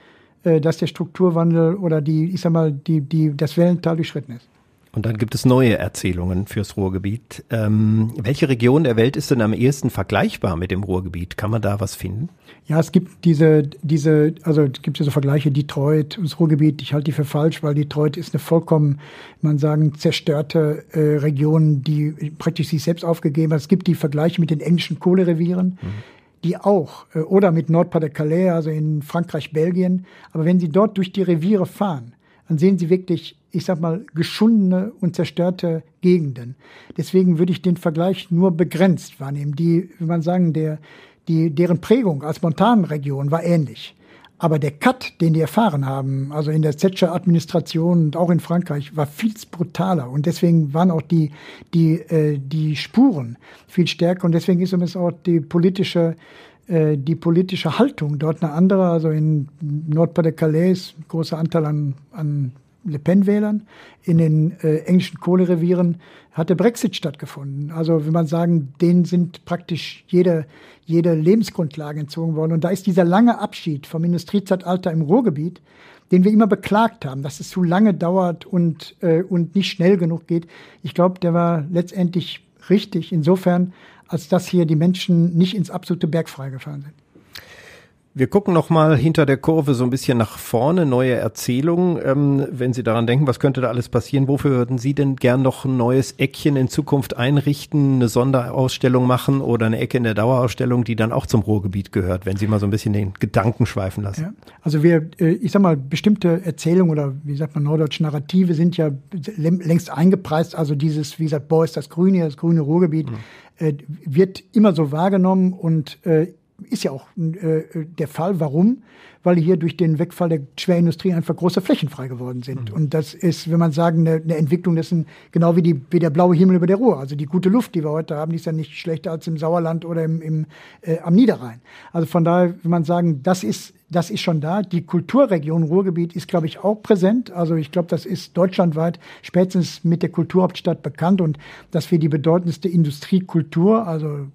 A: äh, dass der Strukturwandel oder die, ich sag mal, die, die, das Wellental durchschritten ist.
C: Und dann gibt es neue Erzählungen fürs Ruhrgebiet. Ähm, welche Region der Welt ist denn am ehesten vergleichbar mit dem Ruhrgebiet? Kann man da was finden?
A: Ja, es gibt diese, diese, also es gibt diese Vergleiche Detroit und das Ruhrgebiet. Ich halte die für falsch, weil Detroit ist eine vollkommen, man sagen, zerstörte äh, Region, die praktisch sich selbst aufgegeben hat. Es gibt die Vergleiche mit den englischen Kohlerevieren. Mhm die auch, äh, oder mit Nord-Pas-de-Calais, also in Frankreich, Belgien. Aber wenn Sie dort durch die Reviere fahren, dann sehen Sie wirklich ich sag mal, geschundene und zerstörte Gegenden. Deswegen würde ich den Vergleich nur begrenzt wahrnehmen. Die, wie man sagen, der, die, deren Prägung als Montanregion war ähnlich. Aber der Cut, den die erfahren haben, also in der Thatcher-Administration und auch in Frankreich, war viel brutaler. Und deswegen waren auch die, die, äh, die Spuren viel stärker. Und deswegen ist übrigens auch die politische, äh, die politische Haltung dort eine andere. Also in Nord-Pas-de-Calais, großer Anteil an, an Le Pen-Wählern. In den äh, englischen Kohlerevieren hat der Brexit stattgefunden. Also, will man sagen, denen sind praktisch jede, jede Lebensgrundlage entzogen worden. Und da ist dieser lange Abschied vom Industriezeitalter im Ruhrgebiet, den wir immer beklagt haben, dass es zu lange dauert und, äh, und nicht schnell genug geht. Ich glaube, der war letztendlich richtig insofern, als dass hier die Menschen nicht ins absolute Bergfrei gefallen sind.
C: Wir gucken noch mal hinter der Kurve so ein bisschen nach vorne, neue Erzählungen. Ähm, wenn Sie daran denken, was könnte da alles passieren? Wofür würden Sie denn gern noch ein neues Eckchen in Zukunft einrichten, eine Sonderausstellung machen oder eine Ecke in der Dauerausstellung, die dann auch zum Ruhrgebiet gehört, wenn Sie mal so ein bisschen den Gedanken schweifen lassen? Ja.
A: Also wir, äh, ich sag mal, bestimmte Erzählungen oder wie sagt man Norddeutsch Narrative sind ja längst eingepreist. Also dieses, wie gesagt, Boah ist das Grüne, das grüne Ruhrgebiet, mhm. wird immer so wahrgenommen und äh, ist ja auch äh, der Fall. Warum? Weil hier durch den Wegfall der Schwerindustrie einfach große Flächen frei geworden sind. Mhm. Und das ist, wenn man sagen, eine, eine Entwicklung, ist genau wie, die, wie der blaue Himmel über der Ruhr. Also die gute Luft, die wir heute haben, die ist ja nicht schlechter als im Sauerland oder im, im, äh, am Niederrhein. Also von daher, wenn man sagen, das ist, das ist schon da. Die Kulturregion Ruhrgebiet ist, glaube ich, auch präsent. Also ich glaube, das ist deutschlandweit spätestens mit der Kulturhauptstadt bekannt und dass wir die bedeutendste Industriekultur, also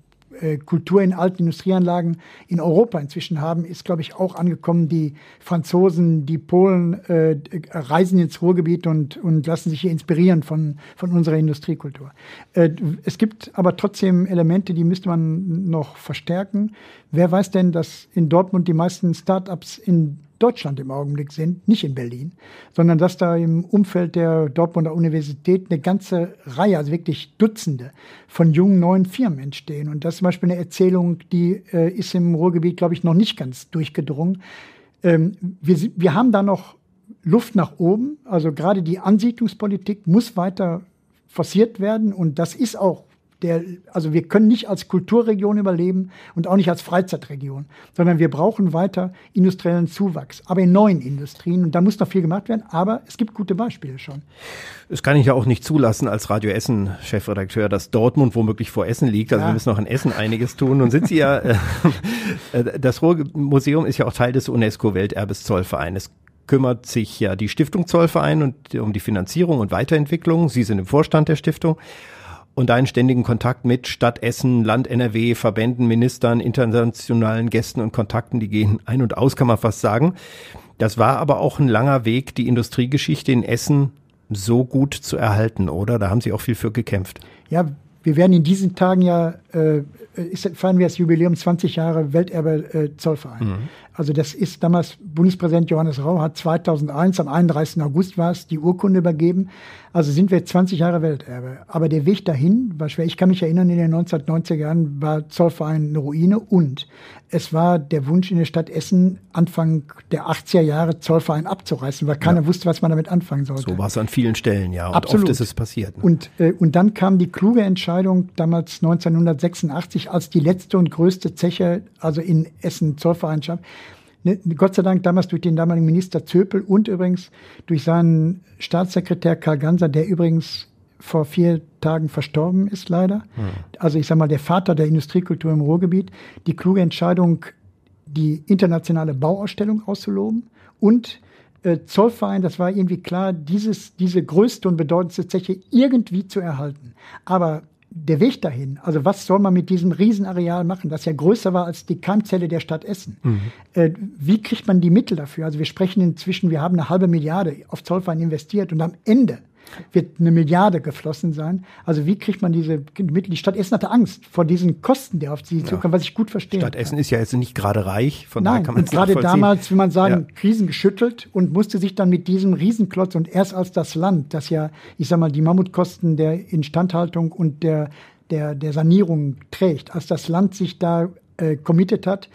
A: Kultur in alten Industrieanlagen in Europa inzwischen haben, ist, glaube ich, auch angekommen. Die Franzosen, die Polen äh, reisen ins Ruhrgebiet und, und lassen sich hier inspirieren von, von unserer Industriekultur. Äh, es gibt aber trotzdem Elemente, die müsste man noch verstärken. Wer weiß denn, dass in Dortmund die meisten Start-ups in Deutschland im Augenblick sind, nicht in Berlin, sondern dass da im Umfeld der Dortmunder Universität eine ganze Reihe, also wirklich Dutzende von jungen neuen Firmen entstehen. Und das ist zum Beispiel eine Erzählung, die äh, ist im Ruhrgebiet, glaube ich, noch nicht ganz durchgedrungen. Ähm, wir, wir haben da noch Luft nach oben. Also gerade die Ansiedlungspolitik muss weiter forciert werden und das ist auch Der, also wir können nicht als Kulturregion überleben und auch nicht als Freizeitregion, sondern wir brauchen weiter industriellen Zuwachs, aber in neuen Industrien. Und da muss noch viel gemacht werden, aber es gibt gute Beispiele schon.
C: Das kann ich ja auch nicht zulassen als Radio Essen Chefredakteur, dass Dortmund womöglich vor Essen liegt. Also ja. wir müssen noch in Essen einiges tun. Und sind Sie ja, äh, äh das Ruhrmuseum ist ja auch Teil des UNESCO-Welterbes Zollvereines kümmert sich ja die Stiftung Zollverein und um die Finanzierung und Weiterentwicklung. Sie sind im Vorstand der Stiftung und einen ständigen Kontakt mit Stadt Essen, Land NRW, Verbänden, Ministern, internationalen Gästen und Kontakten, die gehen ein und aus, kann man fast sagen. Das war aber auch ein langer Weg, die Industriegeschichte in Essen so gut zu erhalten, oder? Da haben Sie auch viel für gekämpft.
A: Ja, wir werden in diesen Tagen ja, äh, ist, feiern wir das Jubiläum 20 Jahre Welterbe äh, Zollverein. Mhm. Also das ist damals Bundespräsident Johannes Rau hat 2001 am 31. August war es die Urkunde übergeben. Also sind wir 20 Jahre Welterbe. Aber der Weg dahin war schwer. Ich kann mich erinnern, in den 1990er Jahren war Zollverein eine Ruine und es war der Wunsch in der Stadt Essen, Anfang der 80er Jahre Zollverein abzureißen, weil keiner ja. wusste, was man damit anfangen sollte.
C: So war es an vielen Stellen, ja. Und Absolut. oft ist es passiert.
A: Ne? Und, äh, und dann kam die kluge Entscheidung damals 1986, als die letzte und größte Zeche, also in Essen Zollvereinschaft, Gott sei Dank damals durch den damaligen Minister Zöpel und übrigens durch seinen Staatssekretär Karl Ganser, der übrigens vor vier Tagen verstorben ist, leider. Hm. Also ich sage mal, der Vater der Industriekultur im Ruhrgebiet, die kluge Entscheidung, die internationale Bauausstellung auszuloben und äh, Zollverein, das war irgendwie klar, dieses, diese größte und bedeutendste Zeche irgendwie zu erhalten. Aber der Weg dahin, also was soll man mit diesem Riesenareal machen, das ja größer war als die Keimzelle der Stadt Essen? Mhm. Äh, wie kriegt man die Mittel dafür? Also wir sprechen inzwischen, wir haben eine halbe Milliarde auf Zollverein investiert und am Ende wird eine Milliarde geflossen sein. Also wie kriegt man diese Mittel? Die Stadt Essen hatte Angst vor diesen Kosten, die auf sie zukommen, was ich gut verstehe.
C: Stadt Essen ist ja jetzt nicht gerade reich,
A: von Nein, daher kann man und gerade damals, wie man sagen, ja. Krisen geschüttelt und musste sich dann mit diesem Riesenklotz und erst als das Land, das ja, ich sag mal, die Mammutkosten der Instandhaltung und der der, der Sanierung trägt, als das Land sich da äh, committed hat,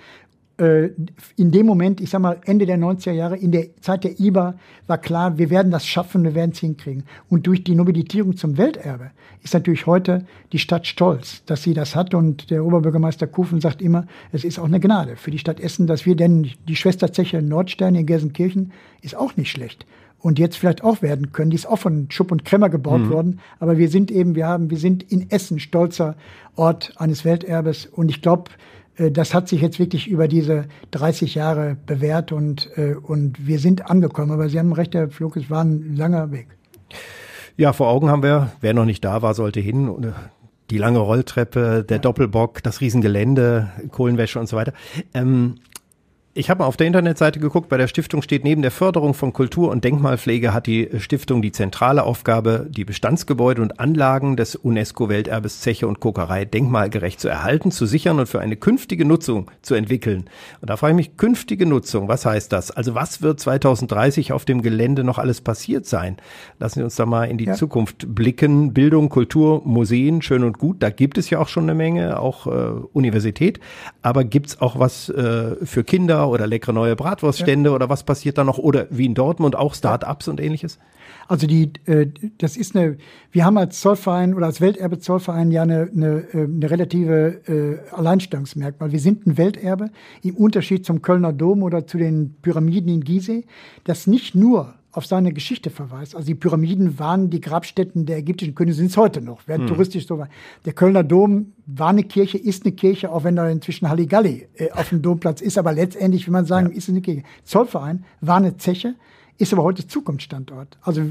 A: in dem Moment, ich sag mal Ende der 90er Jahre, in der Zeit der IBA, war klar, wir werden das schaffen, wir werden es hinkriegen. Und durch die Nobilitierung zum Welterbe ist natürlich heute die Stadt stolz, dass sie das hat. Und der Oberbürgermeister Kufen sagt immer, es ist auch eine Gnade für die Stadt Essen, dass wir denn die Schwesterzeche Nordstern in Gelsenkirchen ist auch nicht schlecht und jetzt vielleicht auch werden können. Die ist auch von Schupp und Kremmer gebaut mhm. worden. Aber wir sind eben, wir haben, wir sind in Essen stolzer Ort eines Welterbes. Und ich glaube, äh, das hat sich jetzt wirklich über diese 30 Jahre bewährt und, äh, und wir sind angekommen. Aber Sie haben recht, Herr Flug, es war ein langer Weg.
C: Ja, vor Augen haben wir, wer noch nicht da war, sollte hin. Äh, die lange Rolltreppe, der. Doppelbock, das Riesengelände, Kohlenwäsche und so weiter. Ähm, ich habe auf der Internetseite geguckt, bei der Stiftung steht, neben der Förderung von Kultur- und Denkmalpflege hat die Stiftung die zentrale Aufgabe, die Bestandsgebäude und Anlagen des UNESCO-Welterbes Zeche und Kokerei denkmalgerecht zu erhalten, zu sichern und für eine künftige Nutzung zu entwickeln. Und da frage ich mich, künftige Nutzung, was heißt das? Also was wird 2030 auf dem Gelände noch alles passiert sein? Lassen Sie uns da mal in die ja. Zukunft blicken. Bildung, Kultur, Museen, schön und gut, da gibt es ja auch schon eine Menge, auch äh, Universität. Aber gibt's auch was äh, für Kinder? Oder leckere neue Bratwurststände ja. oder was passiert da noch? Oder wie in Dortmund auch Start-ups und ähnliches?
A: Also die, äh, das ist eine, wir haben als Zollverein oder als Welterbe Zollverein ja eine, eine, äh, eine relative äh, Alleinstellungsmerkmal. Wir sind ein Welterbe im Unterschied zum Kölner Dom oder zu den Pyramiden in Gizeh, das nicht nur auf seine Geschichte verweist. Also die Pyramiden waren die Grabstätten der ägyptischen Könige, sind es heute noch, werden hm. touristisch so. Der Kölner Dom war eine Kirche, ist eine Kirche, auch wenn da inzwischen Halligalli äh, auf dem Domplatz ist, aber letztendlich, wie man sagen, ja. ist es eine Kirche. Zollverein war eine Zeche, ist aber heute Zukunftsstandort. Also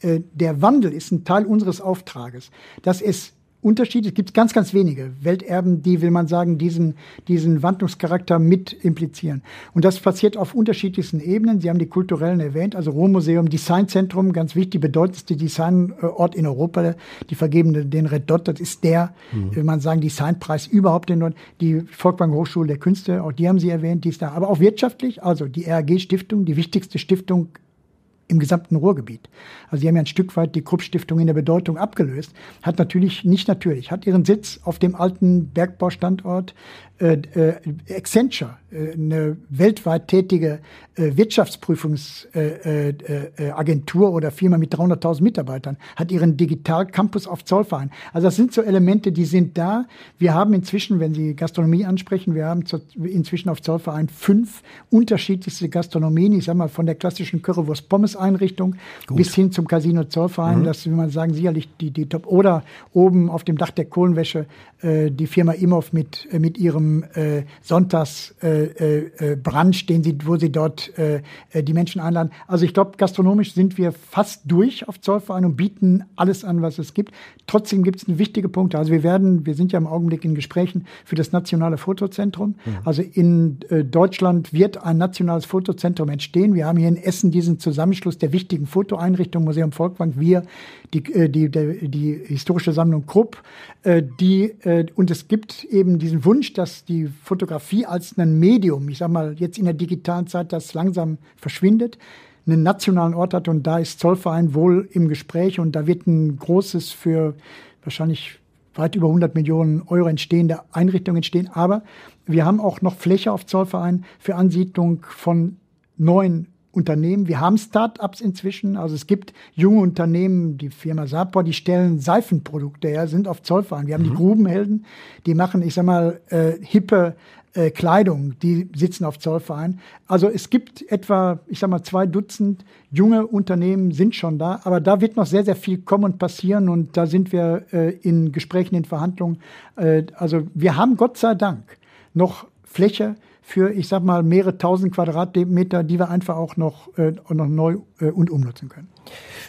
A: äh, der Wandel ist ein Teil unseres Auftrages. Das ist Unterschiede. Es gibt ganz, ganz wenige Welterben, die, will man sagen, diesen, diesen Wandlungscharakter mit implizieren. Und das passiert auf unterschiedlichsten Ebenen. Sie haben die kulturellen erwähnt, also Ruhrmuseum, Designzentrum, ganz wichtig, bedeutendste Designort in Europa. Die vergeben den Red Dot, das ist der, mhm. will man sagen, Designpreis überhaupt in Nord. Die Volkwang Hochschule der Künste, auch die haben Sie erwähnt, die ist da. Aber auch wirtschaftlich, also die RAG Stiftung, die wichtigste Stiftung im gesamten Ruhrgebiet. Also sie haben ja ein Stück weit die Krupp-Stiftung in der Bedeutung abgelöst. Hat natürlich, nicht natürlich, hat ihren Sitz auf dem alten Bergbaustandort äh, äh, Accenture, äh, eine weltweit tätige äh, Wirtschaftsprüfungsagentur äh, äh, oder Firma mit 300.000 Mitarbeitern, hat ihren Digital-Campus auf Zollverein. Also das sind so Elemente, die sind da. Wir haben inzwischen, wenn Sie Gastronomie ansprechen, wir haben inzwischen auf Zollverein fünf unterschiedlichste Gastronomien. Ich sag mal von der klassischen Currywurst-Pommes-Einrichtung bis hin zum Casino Zollverein. Mhm. Das will man sagen, sicherlich die, die Top. Oder oben auf dem Dach der Kohlenwäsche die Firma Imhoff mit, mit ihrem äh, Sonntagsbrunch, äh, äh, äh den sie, wo sie dort äh, äh, die Menschen einladen. Also ich glaube, gastronomisch sind wir fast durch auf Zollverein und bieten alles an, was es gibt. Trotzdem gibt es wichtige Punkte. Also wir werden, wir sind ja im Augenblick in Gesprächen für das nationale Fotozentrum. Mhm. Also in äh, Deutschland wird ein nationales Fotozentrum entstehen. Wir haben hier in Essen diesen Zusammenschluss der wichtigen Fotoeinrichtungen Museum Volkwang, wir, die, äh, die, die, die historische Sammlung Krupp, äh, die, äh, und es gibt eben diesen Wunsch, dass die Fotografie als ein Medium, ich sag mal jetzt in der digitalen Zeit, das langsam verschwindet, einen nationalen Ort hat und da ist Zollverein wohl im Gespräch und da wird ein großes für wahrscheinlich weit über 100 Millionen Euro entstehende Einrichtung entstehen. Aber wir haben auch noch Fläche auf Zollverein für Ansiedlung von neuen Unternehmen. Wir haben Start-ups inzwischen. Also es gibt junge Unternehmen, die Firma Sapor, die stellen Seifenprodukte her, sind auf Zollverein. Wir haben mhm. die Grubenhelden, die machen, ich sag mal, äh, hippe äh, Kleidung, die sitzen auf Zollverein. Also es gibt etwa, ich sag mal, zwei Dutzend junge Unternehmen sind schon da, aber da wird noch sehr, sehr viel kommen und passieren und da sind wir äh, in Gesprächen, in Verhandlungen. Äh, also wir haben Gott sei Dank noch Fläche, für, ich sag mal, mehrere tausend Quadratmeter, die wir einfach auch noch, äh, noch neu äh, und umnutzen können.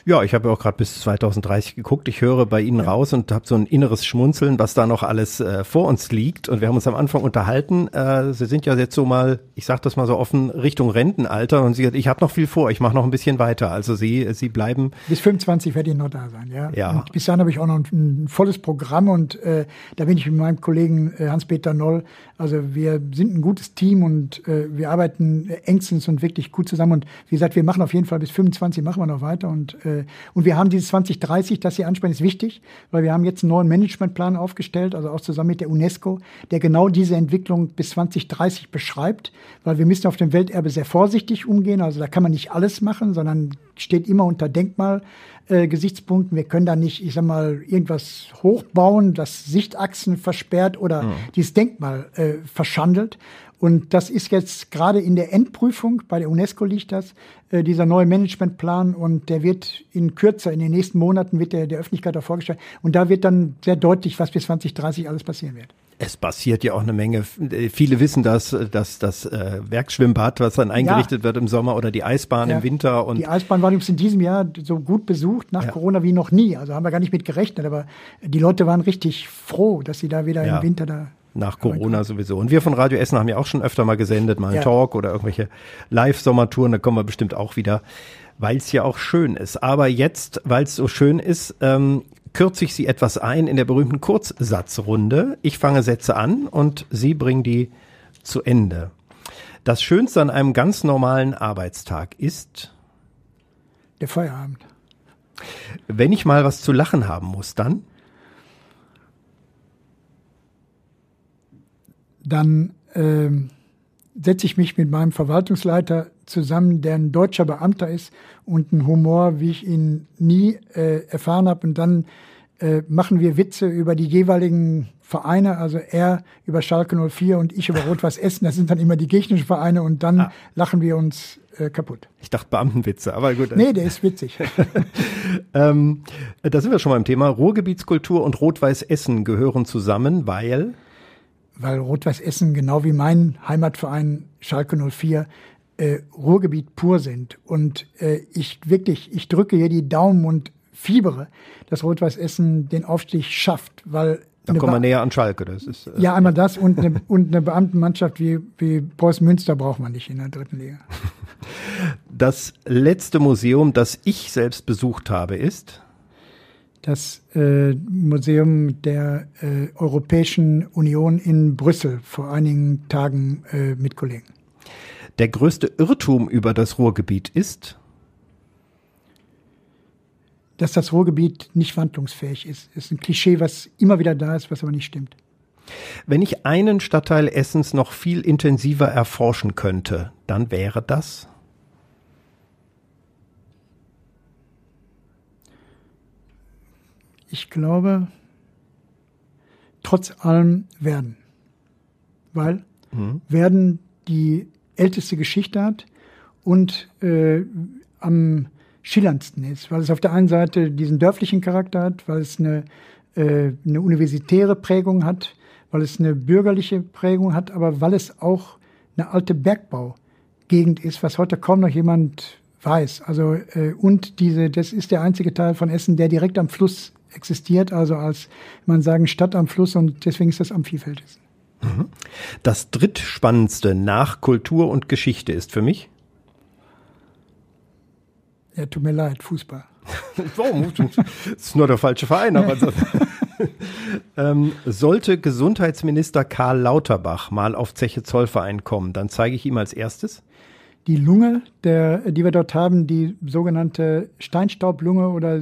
C: Ja, ich habe auch gerade bis 2030 geguckt. Ich höre bei Ihnen ja. raus und habe so ein inneres Schmunzeln, was da noch alles äh, vor uns liegt. Und wir haben uns am Anfang unterhalten. Äh, Sie sind ja jetzt so mal, ich sage das mal so offen, Richtung Rentenalter. Und Sie hat, ich habe noch viel vor. Ich mache noch ein bisschen weiter. Also Sie, Sie bleiben.
A: Bis 25 werde ich noch da sein. Ja.
C: ja.
A: Und bis dahin habe ich auch noch ein, ein, volles Programm und äh, da bin ich mit meinem Kollegen äh, Hans-Peter Noll. Also wir sind ein gutes Team und äh, wir arbeiten engstens und wirklich gut zusammen. Und wie gesagt, wir machen auf jeden Fall bis 25 machen wir noch weiter und äh, und wir haben dieses 2030, das Sie ansprechen, ist wichtig, weil wir haben jetzt einen neuen Managementplan aufgestellt, also auch zusammen mit der UNESCO, der genau diese Entwicklung bis 2030 beschreibt, weil wir müssen auf dem Welterbe sehr vorsichtig umgehen. Also da kann man nicht alles machen, sondern steht immer unter Denkmalgesichtspunkten. Äh, wir können da nicht, ich sag mal, irgendwas hochbauen, das Sichtachsen versperrt oder mhm. dieses Denkmal äh, verschandelt. Und das ist jetzt gerade in der Endprüfung, bei der UNESCO liegt das, äh, dieser neue Managementplan und der wird in kürzer, in den nächsten Monaten wird der der Öffentlichkeit auch vorgestellt. Und da wird dann sehr deutlich, was bis 2030 alles passieren wird.
C: Es passiert ja auch eine Menge. Viele wissen das, dass das äh, Werkschwimmbad, was dann eingerichtet ja. wird im Sommer oder die Eisbahn ja. im Winter. Und
A: die Eisbahn war übrigens in diesem Jahr so gut besucht nach ja. Corona wie noch nie. Also haben wir gar nicht mit gerechnet, aber die Leute waren richtig froh, dass sie da wieder im Winter da
C: nach Corona sowieso. Und wir von Radio Essen haben ja auch schon öfter mal gesendet, mal einen ja. Talk oder irgendwelche Live-Sommertouren, da kommen wir bestimmt auch wieder, weil es ja auch schön ist. Aber jetzt, weil es so schön ist, ähm, kürze ich Sie etwas ein in der berühmten Kurzsatzrunde. Ich fange Sätze an und Sie bringen die zu Ende. Das Schönste an einem ganz normalen Arbeitstag ist
A: der Feierabend.
C: Wenn ich mal was zu lachen haben muss, dann
A: dann äh, setze ich mich mit meinem Verwaltungsleiter zusammen, der ein deutscher Beamter ist und einen Humor, wie ich ihn nie äh, erfahren habe. Und dann äh, machen wir Witze über die jeweiligen Vereine, also er über Schalke 04 und ich über Rot-Weiß Essen. Das sind dann immer die gegnerischen Vereine und dann ah. lachen wir uns äh, kaputt.
C: Ich dachte Beamtenwitze, aber gut.
A: Nee, der ist witzig.
C: ähm, da sind wir schon beim Thema. Ruhrgebietskultur und Rot-Weiß Essen gehören zusammen, weil
A: weil Rot-Weiß Essen genau wie mein Heimatverein Schalke 04 äh, Ruhrgebiet pur sind. Und äh, ich wirklich, ich drücke hier die Daumen und fiebere, dass Rot-Weiß Essen den Aufstieg schafft, weil
C: da kommen wir näher an Schalke. Das ist,
A: äh, ja, einmal das und eine, und eine Beamtenmannschaft wie, wie Preußen Münster braucht man nicht in der dritten Liga.
C: Das letzte Museum, das ich selbst besucht habe, ist?
A: Das äh, Museum der äh, Europäischen Union in Brüssel vor einigen Tagen äh, mit Kollegen.
C: Der größte Irrtum über das Ruhrgebiet ist?
A: dass das Ruhrgebiet nicht wandlungsfähig ist. Das ist ein Klischee, was immer wieder da ist, was aber nicht stimmt.
C: Wenn ich einen Stadtteil Essens noch viel intensiver erforschen könnte, dann wäre das?
A: Ich glaube, trotz allem werden. Weil mhm. werden die älteste Geschichte hat und äh, am schillerndsten ist, weil es auf der einen Seite diesen dörflichen Charakter hat, weil es eine, äh, eine universitäre Prägung hat, weil es eine bürgerliche Prägung hat, aber weil es auch eine alte Bergbaugegend ist, was heute kaum noch jemand weiß. Also äh, und diese, das ist der einzige Teil von Essen, der direkt am Fluss existiert, also als man sagen Stadt am Fluss und deswegen ist das am vielfältigsten.
C: Mhm. Das drittspannendste nach Kultur und Geschichte ist für mich?
A: Ja, tut mir leid, Fußball.
C: das ist nur der falsche Verein, aber so. ähm, sollte Gesundheitsminister Karl Lauterbach mal auf Zeche Zollverein kommen, dann zeige ich ihm als erstes.
A: Die Lunge, der, die wir dort haben, die sogenannte Steinstaublunge oder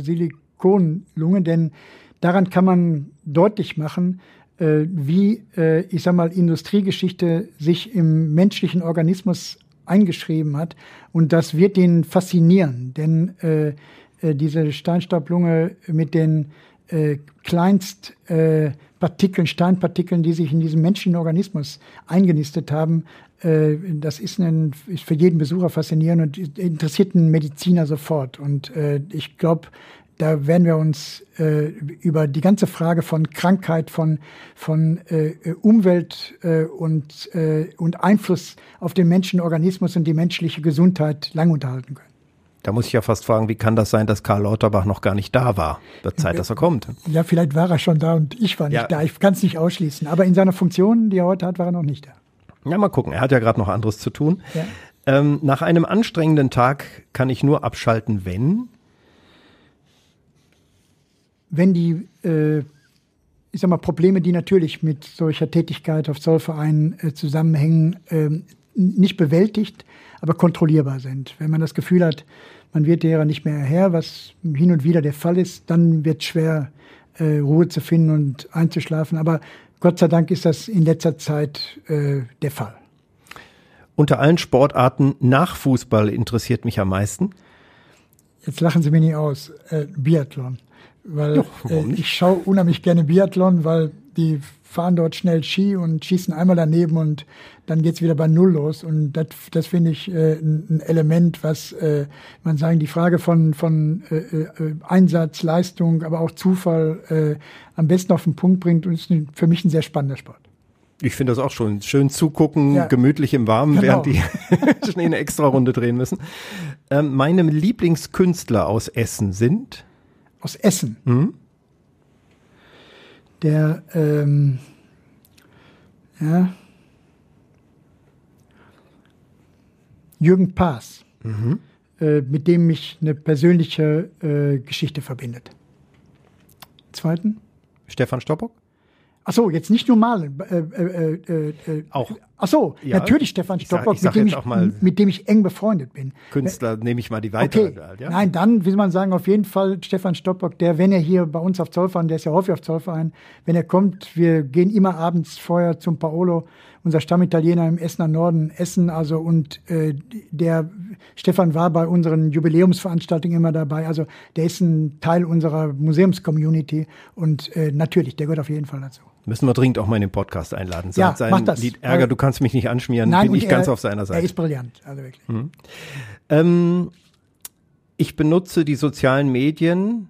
A: Silikonlunge, denn daran kann man deutlich machen, äh, wie, äh, ich sag mal, Industriegeschichte sich im menschlichen Organismus eingeschrieben hat. Und das wird ihn faszinieren, denn äh, äh, diese Steinstaublunge mit den äh, Kleinstpartikeln, äh, Steinpartikeln, die sich in diesem menschlichen Organismus eingenistet haben, äh, das ist, ein, ist für jeden Besucher faszinierend und interessiert einen Mediziner sofort. Und äh, ich glaube, da werden wir uns äh, über die ganze Frage von Krankheit, von, von äh, Umwelt äh, und, äh, und Einfluss auf den menschlichen Organismus und die menschliche Gesundheit lang unterhalten können.
C: Da muss ich ja fast fragen, wie kann das sein, dass Karl Lauterbach noch gar nicht da war? Wird Zeit, dass er kommt.
A: Ja, vielleicht war er schon da und ich war nicht ja. da. Ich kann es nicht ausschließen. Aber in seiner Funktion, die er heute hat, war er noch nicht da.
C: Ja, mal gucken. Er hat ja gerade noch anderes zu tun. Ja. Ähm, nach einem anstrengenden Tag kann ich nur abschalten, wenn
A: wenn die, äh, ich sag mal, Probleme, die natürlich mit solcher Tätigkeit auf Zollvereinen äh, zusammenhängen, äh, nicht bewältigt, aber kontrollierbar sind. Wenn man das Gefühl hat, man wird derer nicht mehr her, was hin und wieder der Fall ist, dann wird es schwer, äh, Ruhe zu finden und einzuschlafen. Aber Gott sei Dank ist das in letzter Zeit äh, der Fall.
C: Unter allen Sportarten nach Fußball interessiert mich am meisten?
A: Jetzt lachen Sie mich nicht aus. Äh, Biathlon weil Doch, äh, ich schaue unheimlich gerne Biathlon, weil die fahren dort schnell Ski und schießen einmal daneben und dann geht's wieder bei Null los. Und das, das finde ich äh, ein Element, was äh, man sagen, die Frage von, von äh, äh, Einsatz, Leistung, aber auch Zufall äh, am besten auf den Punkt bringt und ist für mich ein sehr spannender Sport.
C: Ich finde das auch schon schön zugucken, ja. gemütlich im Warmen, genau. während die schnell eine extra Runde drehen müssen. Ähm, meine Lieblingskünstler aus Essen sind
A: aus Essen. Mhm. Der, ähm, ja, Jürgen Paas, mhm. äh, mit dem mich eine persönliche äh, Geschichte verbindet. Zweiten?
C: Stefan Stoppock?
A: Ach so, jetzt nicht nur malen. Äh, äh, äh, äh, auch. Ach so, ja, natürlich Stefan Stoppock, sag, mit, dem ich, mit dem ich eng befreundet bin.
C: Künstler nehme ich mal die weitere. Okay.
A: Ja? Nein, dann will man sagen, auf jeden Fall Stefan Stoppock, der, wenn er hier bei uns auf Zollverein, der ist ja häufig auf Zollverein, wenn er kommt, wir gehen immer abends vorher zum Paolo, unser Stammitaliener im Essener Norden essen, also und äh, der Stefan war bei unseren Jubiläumsveranstaltungen immer dabei, also der ist ein Teil unserer Museumscommunity und äh, natürlich, der gehört auf jeden Fall dazu.
C: Müssen wir dringend auch mal in den Podcast einladen.
A: Sagt ja, mach das.
C: Lied Ärger, du kannst mich nicht anschmieren,
A: Nein,
C: bin ich
A: er,
C: ganz auf seiner Seite.
A: Er ist brillant, also wirklich. Mhm.
C: Ähm, ich benutze die sozialen Medien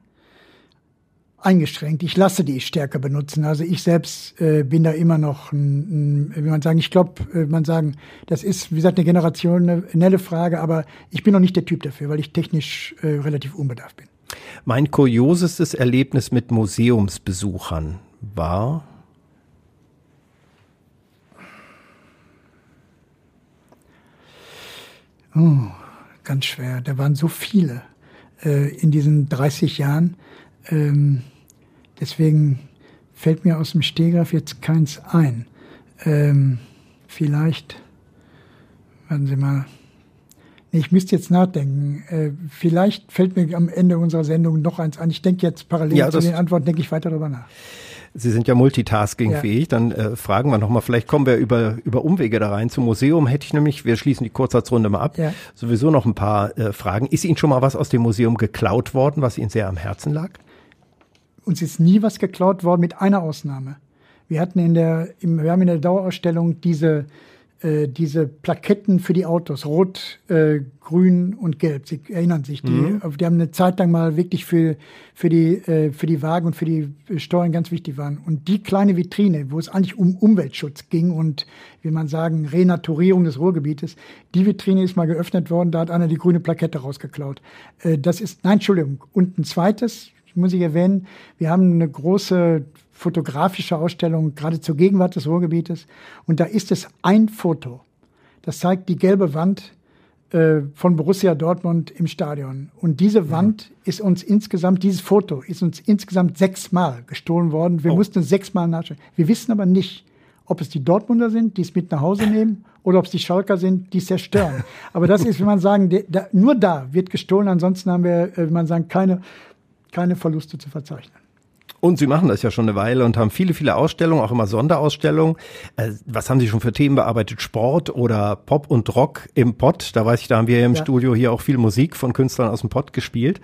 A: eingeschränkt. Ich lasse die stärker benutzen. Also ich selbst äh, bin da immer noch, ein, ein, wie man sagen, ich glaube, äh, man sagen, das ist, wie gesagt, eine generationelle Frage, aber ich bin noch nicht der Typ dafür, weil ich technisch äh, relativ unbedarft bin.
C: Mein kuriosestes Erlebnis mit Museumsbesuchern war
A: Oh, ganz schwer. Da waren so viele äh, in diesen 30 Jahren. Ähm, deswegen fällt mir aus dem Stehgreif jetzt keins ein. Ähm, vielleicht, warten Sie mal. Ich müsste jetzt nachdenken. Äh, vielleicht fällt mir am Ende unserer Sendung noch eins an. Ich denke jetzt parallel ja, zu den Antworten, denke ich weiter darüber nach.
C: Sie sind ja multitaskingfähig. Ja. Dann äh, fragen wir nochmal, vielleicht kommen wir über, über Umwege da rein. Zum Museum hätte ich nämlich, wir schließen die Kurzsatzrunde mal ab, ja. sowieso noch ein paar äh, Fragen. Ist Ihnen schon mal was aus dem Museum geklaut worden, was Ihnen sehr am Herzen lag?
A: Uns ist nie was geklaut worden, mit einer Ausnahme. Wir hatten in der, im, wir haben in der Dauerausstellung diese äh, diese Plaketten für die Autos, rot, äh, grün und gelb. Sie erinnern sich, die, mhm. die haben eine Zeit lang mal wirklich für, für, die, äh, für die Wagen und für die Steuern ganz wichtig waren. Und die kleine Vitrine, wo es eigentlich um Umweltschutz ging und, wie man sagen, Renaturierung des Ruhrgebietes, die Vitrine ist mal geöffnet worden, da hat einer die grüne Plakette rausgeklaut. Äh, das ist, nein, Entschuldigung. Und ein zweites, muss ich erwähnen, wir haben eine große fotografische Ausstellung, gerade zur Gegenwart des Ruhrgebietes. Und da ist es ein Foto. Das zeigt die gelbe Wand äh, von Borussia Dortmund im Stadion. Und diese Wand ja. ist uns insgesamt, dieses Foto ist uns insgesamt sechsmal gestohlen worden. Wir oh. mussten sechsmal nachschauen. Wir wissen aber nicht, ob es die Dortmunder sind, die es mit nach Hause nehmen, oder ob es die Schalker sind, die es zerstören. Aber das ist, wie man sagen, der, der, nur da wird gestohlen. Ansonsten haben wir, äh, wie man sagen, keine, keine Verluste zu verzeichnen.
C: Und Sie machen das ja schon eine Weile und haben viele, viele Ausstellungen, auch immer Sonderausstellungen. Äh, was haben Sie schon für Themen bearbeitet? Sport oder Pop und Rock im Pott? Da weiß ich, da haben wir im ja. Studio hier auch viel Musik von Künstlern aus dem Pott gespielt.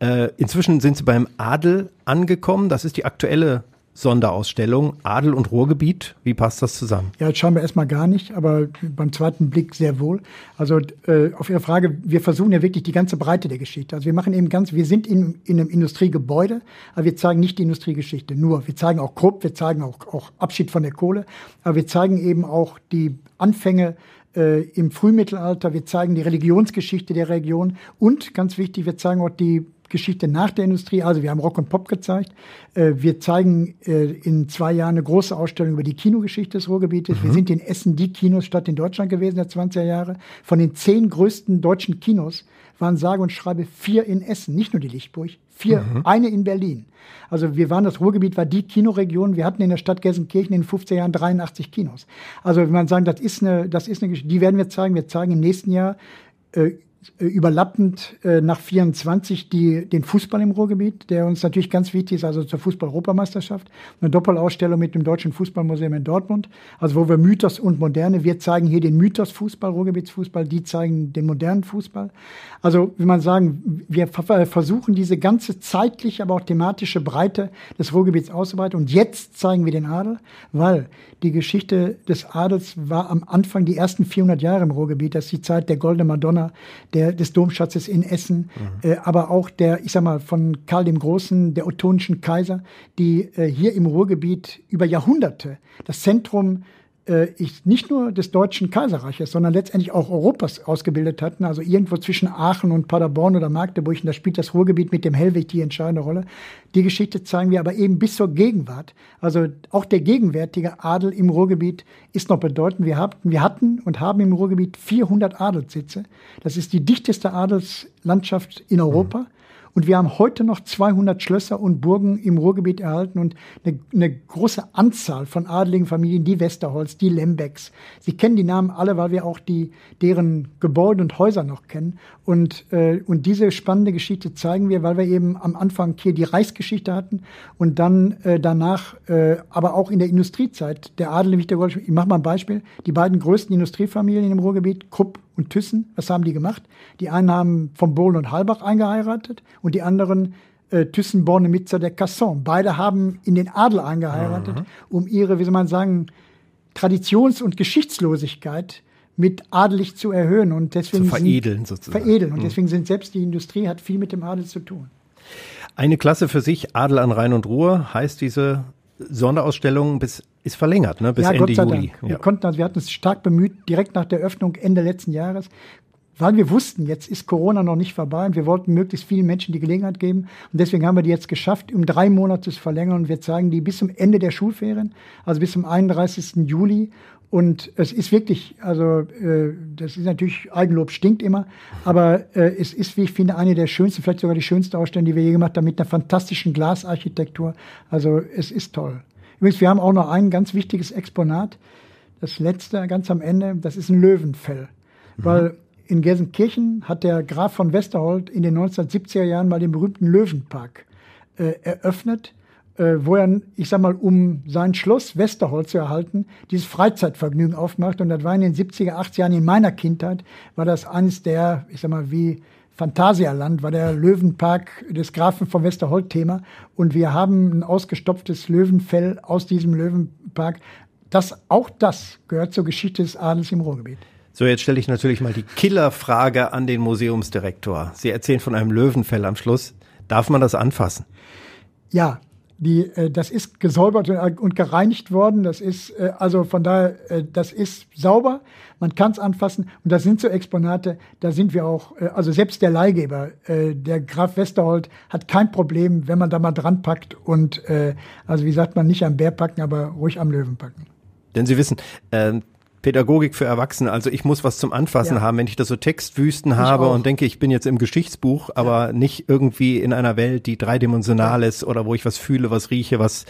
C: Äh, inzwischen sind Sie beim Adel angekommen. Das ist die aktuelle Sonderausstellung Adel und Ruhrgebiet. Wie passt das zusammen?
A: Ja, jetzt schauen wir erstmal gar nicht, aber beim zweiten Blick sehr wohl. Also äh, auf Ihre Frage, wir versuchen ja wirklich die ganze Breite der Geschichte. Also wir machen eben ganz, wir sind in, in einem Industriegebäude, aber wir zeigen nicht die Industriegeschichte nur. Wir zeigen auch Krupp, wir zeigen auch, auch Abschied von der Kohle, aber wir zeigen eben auch die Anfänge äh, im Frühmittelalter, wir zeigen die Religionsgeschichte der Region und ganz wichtig, wir zeigen auch die Geschichte nach der Industrie. Also wir haben Rock und Pop gezeigt. Äh, wir zeigen äh, in zwei Jahren eine große Ausstellung über die Kinogeschichte des Ruhrgebietes. Mhm. Wir sind in Essen die Kinosstadt in Deutschland gewesen der 20er Jahre. Von den zehn größten deutschen Kinos waren sage und schreibe vier in Essen, nicht nur die Lichtburg, vier, mhm. eine in Berlin. Also wir waren, das Ruhrgebiet war die Kinoregion. Wir hatten in der Stadt Gelsenkirchen in den 50er Jahren 83 Kinos. Also wenn man sagen, das ist eine, das ist eine Geschichte, die werden wir zeigen. Wir zeigen im nächsten Jahr äh, überlappend äh, nach 24 die, den Fußball im Ruhrgebiet, der uns natürlich ganz wichtig ist, also zur Fußball-Europameisterschaft. Eine Doppelausstellung mit dem Deutschen Fußballmuseum in Dortmund, also wo wir Mythos und Moderne, wir zeigen hier den Mythos-Fußball, Ruhrgebietsfußball, die zeigen den modernen Fußball. Also, wie man sagen, wir versuchen diese ganze zeitliche, aber auch thematische Breite des Ruhrgebiets auszuweiten. Und jetzt zeigen wir den Adel, weil die Geschichte des Adels war am Anfang die ersten 400 Jahre im Ruhrgebiet. Das ist die Zeit der Goldene Madonna, der, des Domschatzes in Essen, mhm. äh, aber auch der, ich sag mal, von Karl dem Großen, der ottonischen Kaiser, die äh, hier im Ruhrgebiet über Jahrhunderte das Zentrum ich, nicht nur des Deutschen Kaiserreiches, sondern letztendlich auch Europas ausgebildet hatten. Also irgendwo zwischen Aachen und Paderborn oder Magdeburg, und da spielt das Ruhrgebiet mit dem Hellwig die entscheidende Rolle. Die Geschichte zeigen wir aber eben bis zur Gegenwart. Also auch der gegenwärtige Adel im Ruhrgebiet ist noch bedeutend. Wir, hatten, wir hatten und haben im Ruhrgebiet 400 Adelssitze. Das ist die dichteste Adelslandschaft in Europa. Mhm. Und wir haben heute noch 200 Schlösser und Burgen im Ruhrgebiet erhalten und eine, eine große Anzahl von adligen Familien, die Westerholz, die Lembecks. Sie kennen die Namen alle, weil wir auch die, deren Gebäude und Häuser noch kennen. Und, äh, und diese spannende Geschichte zeigen wir, weil wir eben am Anfang hier die Reichsgeschichte hatten und dann äh, danach, äh, aber auch in der Industriezeit, der Adel, ich mache mal ein Beispiel, die beiden größten Industriefamilien im Ruhrgebiet, Krupp und Thyssen, was haben die gemacht? Die einen haben von Bohlen und Halbach eingeheiratet und die anderen äh, Thyssen, Borne, Mitzer der Casson. Beide haben in den Adel eingeheiratet, mhm. um ihre, wie soll man sagen, Traditions- und Geschichtslosigkeit mit adelig zu erhöhen und deswegen
C: zu veredeln sind, sozusagen.
A: Veredeln und mhm. deswegen sind selbst die Industrie hat viel mit dem Adel zu tun.
C: Eine Klasse für sich, Adel an Rhein und Ruhr, heißt diese Sonderausstellung bis ist verlängert, ne? bis ja, Ende Juli.
A: Dank. Wir, konnten, also wir hatten es stark bemüht, direkt nach der Öffnung Ende letzten Jahres, weil wir wussten, jetzt ist Corona noch nicht vorbei und wir wollten möglichst vielen Menschen die Gelegenheit geben. Und deswegen haben wir die jetzt geschafft, um drei Monate zu verlängern. Und wir zeigen die bis zum Ende der Schulferien, also bis zum 31. Juli. Und es ist wirklich, also äh, das ist natürlich, Eigenlob stinkt immer, aber äh, es ist, wie ich finde, eine der schönsten, vielleicht sogar die schönste Ausstellung, die wir je gemacht haben, mit einer fantastischen Glasarchitektur. Also es ist toll. Übrigens, wir haben auch noch ein ganz wichtiges Exponat. Das letzte, ganz am Ende, das ist ein Löwenfell. Mhm. Weil in Gelsenkirchen hat der Graf von Westerhold in den 1970er Jahren mal den berühmten Löwenpark äh, eröffnet, äh, wo er, ich sag mal, um sein Schloss Westerhold zu erhalten, dieses Freizeitvergnügen aufmacht. Und das war in den 70er, 80er Jahren in meiner Kindheit, war das eines der, ich sag mal, wie Phantasialand war der Löwenpark des Grafen von Westerhold Thema. Und wir haben ein ausgestopftes Löwenfell aus diesem Löwenpark. Das, auch das gehört zur Geschichte des Adels im Ruhrgebiet.
C: So, jetzt stelle ich natürlich mal die Killerfrage an den Museumsdirektor. Sie erzählen von einem Löwenfell am Schluss. Darf man das anfassen?
A: Ja, die, äh, das ist gesäubert und gereinigt worden. Das ist äh, also von daher, äh, das ist sauber. Man kann es anfassen und das sind so Exponate. Da sind wir auch, äh, also selbst der Leihgeber, äh, der Graf Westerhold, hat kein Problem, wenn man da mal dran packt und äh, also wie sagt man, nicht am Bär packen, aber ruhig am Löwen packen.
C: Denn Sie wissen, äh, Pädagogik für Erwachsene. Also ich muss was zum Anfassen ja. haben, wenn ich da so Textwüsten ich habe auch. und denke, ich bin jetzt im Geschichtsbuch, aber ja. nicht irgendwie in einer Welt, die dreidimensional ja. ist oder wo ich was fühle, was rieche, was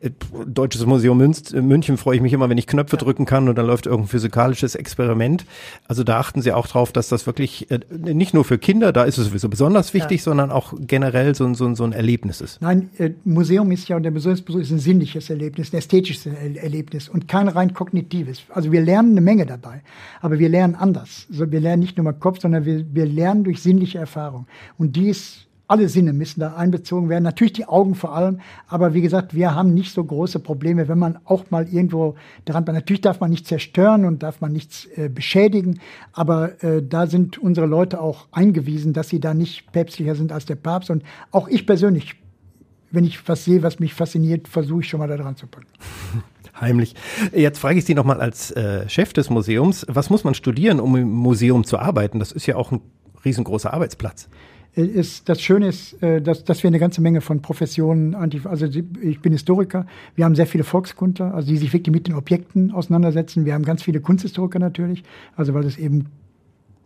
C: äh, Deutsches Museum Münz, äh, München freue ich mich immer, wenn ich Knöpfe drücken kann und dann läuft irgendein physikalisches Experiment. Also da achten Sie auch drauf, dass das wirklich äh, nicht nur für Kinder, da ist es sowieso besonders wichtig, sondern auch generell so, so, so ein Erlebnis ist.
A: Nein, äh, Museum ist ja und der Museumsbesuch ist ein sinnliches Erlebnis, ein ästhetisches Erlebnis und kein rein kognitives. Also wir lernen eine Menge dabei. Aber wir lernen anders. Also wir lernen nicht nur mit Kopf, sondern wir, wir lernen durch sinnliche Erfahrung. Und dies alle Sinne müssen da einbezogen werden. Natürlich die Augen vor allem. Aber wie gesagt, wir haben nicht so große Probleme, wenn man auch mal irgendwo dran. Natürlich darf man nicht zerstören und darf man nichts äh, beschädigen. Aber äh, da sind unsere Leute auch eingewiesen, dass sie da nicht päpstlicher sind als der Papst. Und auch ich persönlich, wenn ich was sehe, was mich fasziniert, versuche ich schon mal da dran zu packen.
C: heimlich. Jetzt frage ich Sie nochmal als äh, Chef des Museums, was muss man studieren, um im Museum zu arbeiten? Das ist ja auch ein riesengroßer Arbeitsplatz.
A: Äh, ist, das Schöne ist, äh, dass, dass wir eine ganze Menge von Professionen, also ich bin Historiker, wir haben sehr viele Volkskundler, also die sich wirklich mit den Objekten auseinandersetzen. Wir haben ganz viele Kunsthistoriker natürlich, also weil es eben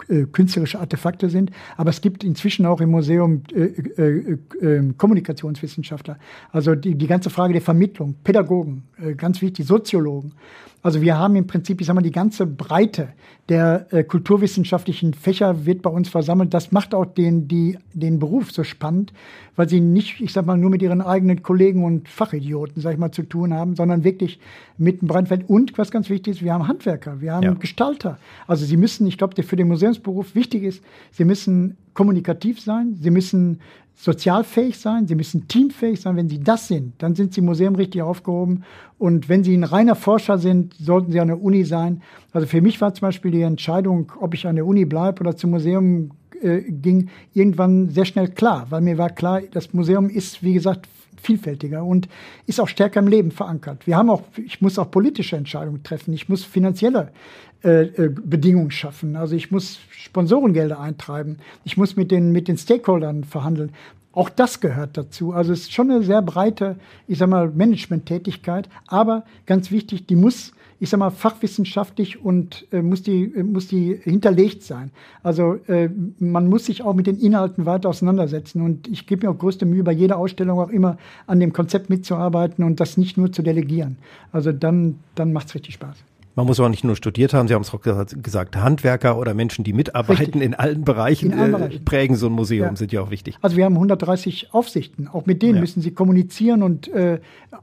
A: äh, künstlerische Artefakte sind. Aber es gibt inzwischen auch im Museum äh, äh, äh, Kommunikationswissenschaftler. Also die, die ganze Frage der Vermittlung, Pädagogen, äh, ganz wichtig, Soziologen. Also wir haben im Prinzip, ich sag mal, die ganze Breite der äh, kulturwissenschaftlichen Fächer wird bei uns versammelt. Das macht auch den, die, den Beruf so spannend, weil sie nicht, ich sag mal, nur mit ihren eigenen Kollegen und Fachidioten, sag ich mal, zu tun haben, sondern wirklich mit dem Brandfeld. Und was ganz wichtig ist, wir haben Handwerker, wir haben ja. Gestalter. Also sie müssen, ich glaube, der für den Museumsberuf wichtig ist, sie müssen kommunikativ sein, sie müssen sozialfähig sein, sie müssen teamfähig sein. Wenn sie das sind, dann sind sie im Museum richtig aufgehoben. Und wenn sie ein reiner Forscher sind, sollten sie an der Uni sein. Also für mich war zum Beispiel die Entscheidung, ob ich an der Uni bleibe oder zum Museum äh, ging, irgendwann sehr schnell klar, weil mir war klar, das Museum ist, wie gesagt, vielfältiger und ist auch stärker im Leben verankert. Wir haben auch, ich muss auch politische Entscheidungen treffen. Ich muss finanzielle äh, äh, Bedingungen schaffen. Also ich muss Sponsorengelder eintreiben. Ich muss mit den, mit den Stakeholdern verhandeln. Auch das gehört dazu. Also es ist schon eine sehr breite, ich sag mal, Management-Tätigkeit. Aber ganz wichtig, die muss, ich sag mal, fachwissenschaftlich und äh, muss die, äh, muss die hinterlegt sein. Also äh, man muss sich auch mit den Inhalten weiter auseinandersetzen. Und ich gebe mir auch größte Mühe, bei jeder Ausstellung auch immer an dem Konzept mitzuarbeiten und das nicht nur zu delegieren. Also dann, dann macht es richtig Spaß.
C: Man muss auch nicht nur studiert haben, Sie haben es auch gesagt, Handwerker oder Menschen, die mitarbeiten Richtig. in allen Bereichen, in allen äh, Bereichen. prägen so ein Museum, ja. sind ja auch wichtig.
A: Also wir haben 130 Aufsichten, auch mit denen ja. müssen Sie kommunizieren und, äh,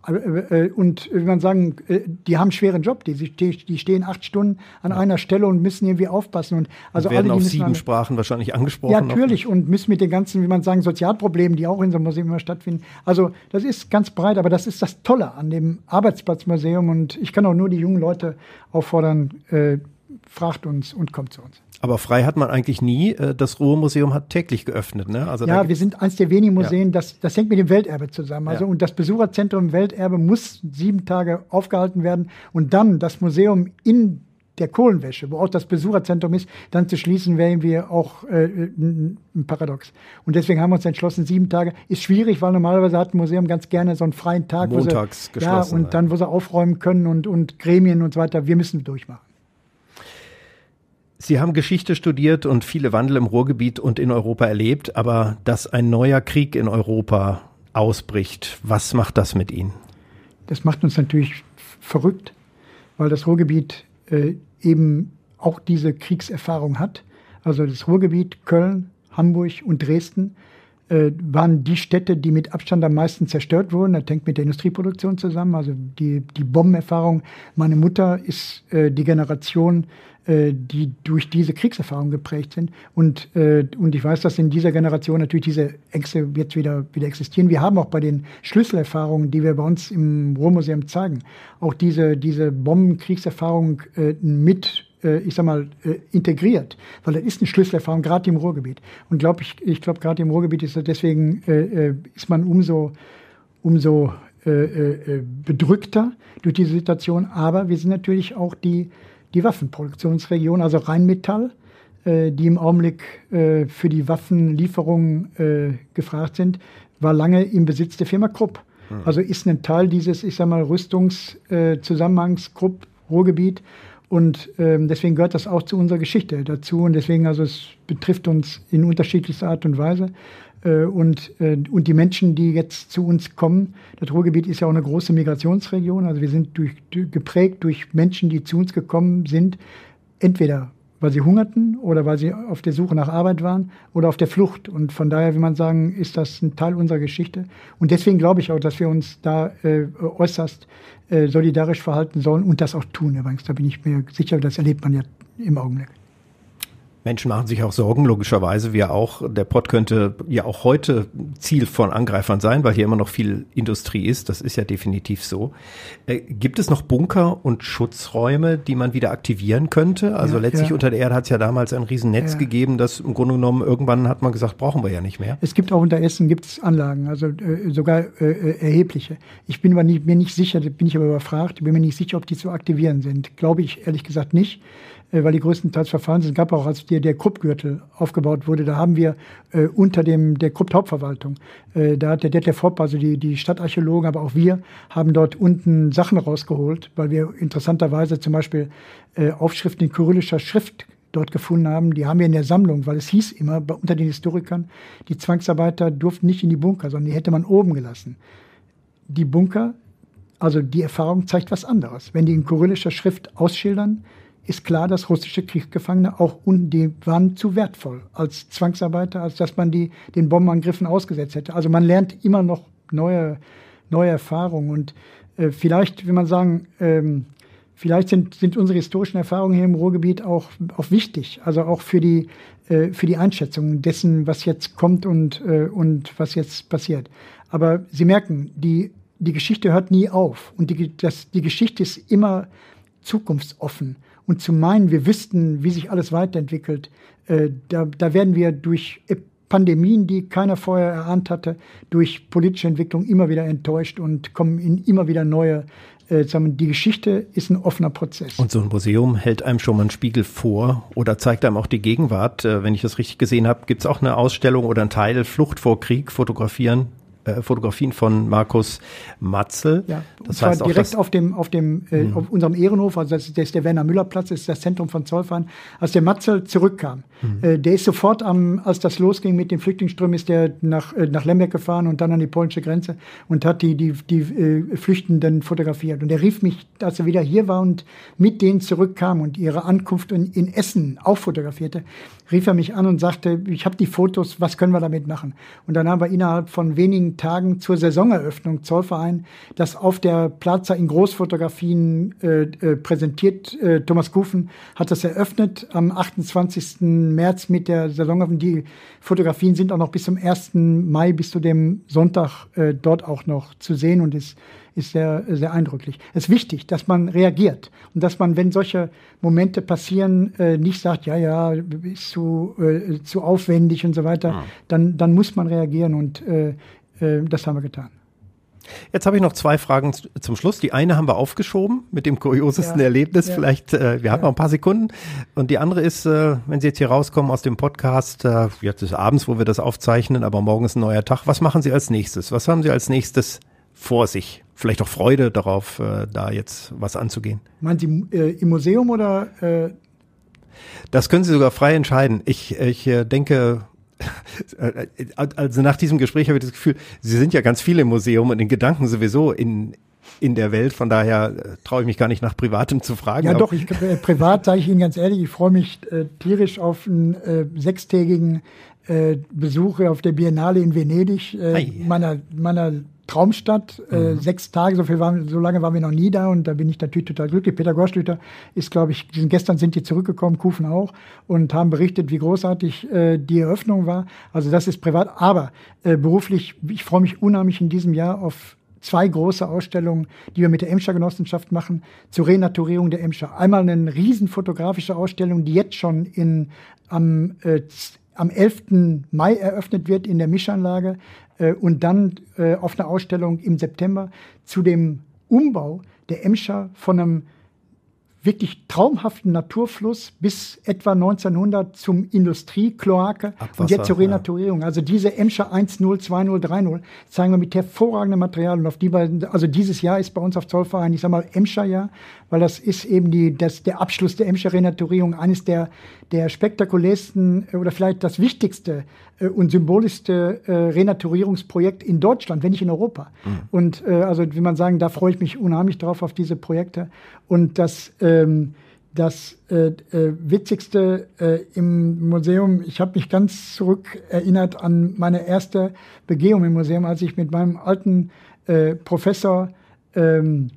A: äh, äh und wie man sagen, äh, die haben einen schweren Job, die, die stehen acht Stunden an ja. einer Stelle und müssen irgendwie aufpassen. Und
C: also und werden alle, auf sieben alle, Sprachen wahrscheinlich angesprochen.
A: Ja, natürlich und müssen mit den ganzen, wie man sagen, Sozialproblemen, die auch in so einem Museum immer stattfinden. Also das ist ganz breit, aber das ist das Tolle an dem Arbeitsplatzmuseum und ich kann auch nur die jungen Leute auffordern, äh, fragt uns und kommt zu uns.
C: Aber frei hat man eigentlich nie. Äh, das Ruhrmuseum hat täglich geöffnet. Ne?
A: Also ja, wir sind eins der wenigen Museen, ja. das, das hängt mit dem Welterbe zusammen. Also ja. und das Besucherzentrum Welterbe muss sieben Tage aufgehalten werden und dann das Museum in der Kohlenwäsche, wo auch das Besucherzentrum ist, dann zu schließen, wären wir auch äh, ein Paradox. Und deswegen haben wir uns entschlossen, sieben Tage ist schwierig, weil normalerweise hat ein Museum ganz gerne so einen freien Tag,
C: Montags
A: wo sie, geschlossen, ja, und dann, wo sie aufräumen können und, und Gremien und so weiter. Wir müssen durchmachen.
C: Sie haben Geschichte studiert und viele Wandel im Ruhrgebiet und in Europa erlebt, aber dass ein neuer Krieg in Europa ausbricht, was macht das mit Ihnen?
A: Das macht uns natürlich verrückt, weil das Ruhrgebiet äh, eben auch diese Kriegserfahrung hat. also das Ruhrgebiet, Köln, Hamburg und Dresden, äh, waren die Städte, die mit Abstand am meisten zerstört wurden. Das hängt mit der Industrieproduktion zusammen. Also die, die Bombenerfahrung. Meine Mutter ist äh, die Generation, äh, die durch diese Kriegserfahrung geprägt sind. Und, äh, und ich weiß, dass in dieser Generation natürlich diese Ängste jetzt wieder, wieder existieren. Wir haben auch bei den Schlüsselerfahrungen, die wir bei uns im Ruhrmuseum zeigen, auch diese, diese Bombenkriegserfahrung äh, mit ich sag mal, äh, integriert, weil das ist eine Schlüsselerfahrung, gerade im Ruhrgebiet. Und glaub ich, ich glaube, gerade im Ruhrgebiet ist deswegen äh, ist man umso, umso bedrückter durch diese Situation. Aber wir sind natürlich auch die, die Waffenproduktionsregion, also Rheinmetall, die im Augenblick für die Waffenlieferungen gefragt sind, war lange im Besitz der Firma Krupp. Hm. Also ist ein Teil dieses, ich sag mal, Rüstungszusammenhangs Krupp Ruhrgebiet und ähm, deswegen gehört das auch zu unserer Geschichte dazu. Und deswegen, also es betrifft uns in unterschiedlichster Art und Weise. Äh, und, äh, und die Menschen, die jetzt zu uns kommen, das Ruhrgebiet ist ja auch eine große Migrationsregion. Also wir sind durch, geprägt durch Menschen, die zu uns gekommen sind, entweder weil sie hungerten oder weil sie auf der Suche nach Arbeit waren oder auf der Flucht. Und von daher will man sagen, ist das ein Teil unserer Geschichte. Und deswegen glaube ich auch, dass wir uns da äh, äußerst äh, solidarisch verhalten sollen und das auch tun übrigens. Da bin ich mir sicher, das erlebt man ja im Augenblick.
C: Menschen machen sich auch Sorgen, logischerweise. Wir auch. Der Pott könnte ja auch heute Ziel von Angreifern sein, weil hier immer noch viel Industrie ist. Das ist ja definitiv so. Äh, gibt es noch Bunker und Schutzräume, die man wieder aktivieren könnte? Also ja, letztlich ja. unter der Erde hat es ja damals ein Riesennetz ja. gegeben, das im Grunde genommen irgendwann hat man gesagt, brauchen wir ja nicht mehr.
A: Es gibt auch unter Essen gibt's Anlagen, also äh, sogar äh, äh erhebliche. Ich bin aber nicht, mir nicht sicher, bin ich aber überfragt, bin mir nicht sicher, ob die zu aktivieren sind. Glaube ich ehrlich gesagt nicht. Äh, weil die größtenteils verfahren sind. Es gab auch, als der, der Kruppgürtel aufgebaut wurde, da haben wir äh, unter dem der Krupp-Hauptverwaltung, äh, da hat der Detlef Hopp, also die, die Stadtarchäologen, aber auch wir, haben dort unten Sachen rausgeholt, weil wir interessanterweise zum Beispiel äh, Aufschriften in kyrillischer Schrift dort gefunden haben, die haben wir in der Sammlung, weil es hieß immer unter den Historikern, die Zwangsarbeiter durften nicht in die Bunker, sondern die hätte man oben gelassen. Die Bunker, also die Erfahrung zeigt was anderes. Wenn die in kyrillischer Schrift ausschildern, ist klar, dass russische Kriegsgefangene auch und die waren zu wertvoll als Zwangsarbeiter, als dass man die den Bombenangriffen ausgesetzt hätte. Also man lernt immer noch neue neue Erfahrungen und äh, vielleicht, will man sagen, ähm, vielleicht sind, sind unsere historischen Erfahrungen hier im Ruhrgebiet auch, auch wichtig, also auch für die, äh, für die Einschätzung dessen, was jetzt kommt und, äh, und was jetzt passiert. Aber Sie merken, die, die Geschichte hört nie auf und die, das, die Geschichte ist immer zukunftsoffen. Und zu meinen, wir wüssten, wie sich alles weiterentwickelt, äh, da, da werden wir durch Pandemien, die keiner vorher erahnt hatte, durch politische Entwicklung immer wieder enttäuscht und kommen in immer wieder neue äh, die Geschichte ist ein offener Prozess.
C: Und so ein Museum hält einem schon mal einen Spiegel vor oder zeigt einem auch die Gegenwart. Äh, wenn ich das richtig gesehen habe, gibt es auch eine Ausstellung oder ein Teil Flucht vor Krieg, fotografieren äh, Fotografien von Markus Matzel.
A: Ja, das heißt direkt das, auf dem, auf dem, äh, mhm. auf unserem Ehrenhof, also das, ist der Werner Müller Platz, das ist das Zentrum von Zollverein, als der Matzel zurückkam. Mhm. Äh, der ist sofort am, als das losging mit den Flüchtlingsströmen, ist der nach, äh, nach Lemberg gefahren und dann an die polnische Grenze und hat die, die, die äh, Flüchtenden fotografiert. Und er rief mich, als er wieder hier war und mit denen zurückkam und ihre Ankunft in, in Essen auch fotografierte, rief er mich an und sagte, ich habe die Fotos, was können wir damit machen? Und dann haben wir innerhalb von wenigen Tagen zur Saisoneröffnung Zollverein das auf der Plaza in Großfotografien äh, äh, präsentiert. Äh, Thomas Kufen hat das eröffnet am 28. März mit der Saisoneröffnung. Die Fotografien sind auch noch bis zum 1. Mai, bis zu dem Sonntag äh, dort auch noch zu sehen und ist ist sehr, sehr eindrücklich. Es ist wichtig, dass man reagiert und dass man, wenn solche Momente passieren, äh, nicht sagt, ja, ja, ist zu, äh, zu aufwendig und so weiter. Ja. Dann, dann muss man reagieren und äh, äh, das haben wir getan.
C: Jetzt habe ich noch zwei Fragen zum Schluss. Die eine haben wir aufgeschoben mit dem kuriosesten ja, Erlebnis. Ja, Vielleicht, äh, wir haben noch ein paar Sekunden. Und die andere ist, äh, wenn Sie jetzt hier rauskommen aus dem Podcast, äh, jetzt ist abends, wo wir das aufzeichnen, aber morgen ist ein neuer Tag. Was machen Sie als nächstes? Was haben Sie als nächstes vor sich? Vielleicht auch Freude darauf, äh, da jetzt was anzugehen.
A: Meinen Sie äh, im Museum oder? Äh
C: das können Sie sogar frei entscheiden. Ich, ich denke, also nach diesem Gespräch habe ich das Gefühl, Sie sind ja ganz viel im Museum und in Gedanken sowieso in in der Welt. Von daher äh, traue ich mich gar nicht nach Privatem zu fragen.
A: Ja, doch, ich, äh, privat sage ich Ihnen ganz ehrlich, ich freue mich äh, tierisch auf einen äh, sechstägigen Besuch auf der Biennale in Venedig, meiner, meiner Traumstadt, äh, mhm. sechs Tage, so viel waren, so lange waren wir noch nie da und da bin ich natürlich total glücklich. Peter Gorschlüter ist, glaube ich, sind, gestern sind die zurückgekommen, Kufen auch, und haben berichtet, wie großartig äh, die Eröffnung war. Also das ist privat, aber äh, beruflich, ich freue mich unheimlich in diesem Jahr auf zwei große Ausstellungen, die wir mit der Emscher Genossenschaft machen, zur Renaturierung der Emscher. Einmal eine riesen fotografische Ausstellung, die jetzt schon in, am, äh, am 11. Mai eröffnet wird in der Mischanlage und dann äh, auf einer Ausstellung im September zu dem Umbau der Emscher von einem wirklich traumhaften Naturfluss bis etwa 1900 zum Industriekloake und jetzt zur Renaturierung. Ja. Also diese Emscher 10, 20, 30 zeigen wir mit hervorragendem Material und auf die beiden, also dieses Jahr ist bei uns auf Zollverein, ich sag mal Emscher Jahr, weil das ist eben die, das, der Abschluss der Emscher Renaturierung, eines der, der spektakulärsten oder vielleicht das wichtigste äh, und symbolischste äh, Renaturierungsprojekt in Deutschland, wenn nicht in Europa. Mhm. Und äh, also wie man sagen, da freue ich mich unheimlich drauf auf diese Projekte. Und das ähm, das äh, äh, Witzigste äh, im Museum, ich habe mich ganz zurück erinnert an meine erste Begehung im Museum, als ich mit meinem alten äh, Professor ähm,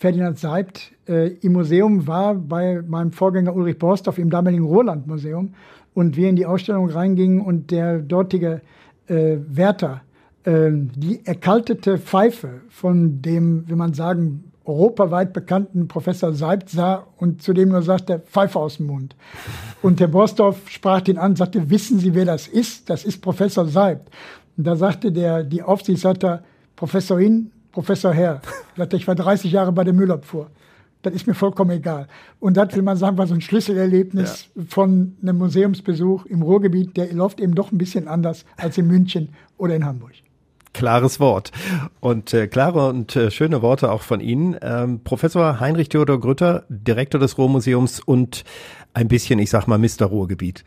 A: Ferdinand Seibt äh, im Museum war, bei meinem Vorgänger Ulrich Borsdorf im damaligen Roland-Museum und wir in die Ausstellung reingingen und der dortige äh, Wärter äh, die erkaltete Pfeife von dem, wie man sagen, europaweit bekannten Professor Seibt sah und zu dem nur sagte, Pfeife aus dem Mund. Und Herr Borsdorf sprach ihn an, sagte, wissen Sie, wer das ist? Das ist Professor Seibt. Und da sagte der, die Aufsichtsleiter, Professorin, Professor Herr. Sagte, ich war 30 Jahre bei der Müllabfuhr. Das ist mir vollkommen egal. Und das will man sagen, war so ein Schlüsselerlebnis ja. von einem Museumsbesuch im Ruhrgebiet. Der läuft eben doch ein bisschen anders als in München oder in Hamburg.
C: Klares Wort. Und äh, klare und äh, schöne Worte auch von Ihnen. Ähm, Professor Heinrich Theodor Grütter, Direktor des Ruhrmuseums und ein bisschen, ich sag mal, Mr. Ruhrgebiet.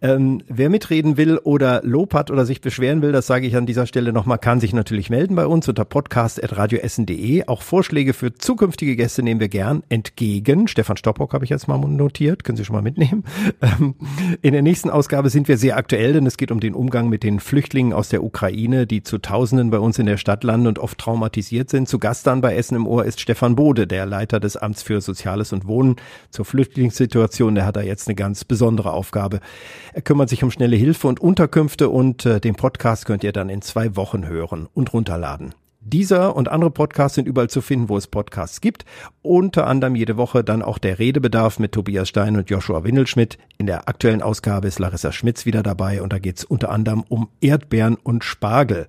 C: Ähm, wer mitreden will oder Lob hat oder sich beschweren will, das sage ich an dieser Stelle nochmal, kann sich natürlich melden bei uns unter podcast.radioessen.de. Auch Vorschläge für zukünftige Gäste nehmen wir gern entgegen. Stefan Stoppock habe ich jetzt mal notiert, können Sie schon mal mitnehmen. Ähm, in der nächsten Ausgabe sind wir sehr aktuell, denn es geht um den Umgang mit den Flüchtlingen aus der Ukraine, die zu Tausenden bei uns in der Stadt landen und oft traumatisiert sind. Zu Gast dann bei Essen im Ohr ist Stefan Bode, der Leiter des Amts für Soziales und Wohnen zur Flüchtlingssituation Situation. Der hat da jetzt eine ganz besondere Aufgabe. Er kümmert sich um schnelle Hilfe und Unterkünfte und äh, den Podcast könnt ihr dann in zwei Wochen hören und runterladen. Dieser und andere Podcasts sind überall zu finden, wo es Podcasts gibt. Unter anderem jede Woche dann auch der Redebedarf mit Tobias Stein und Joshua Windelschmidt. In der aktuellen Ausgabe ist Larissa Schmitz wieder dabei und da geht es unter anderem um Erdbeeren und Spargel.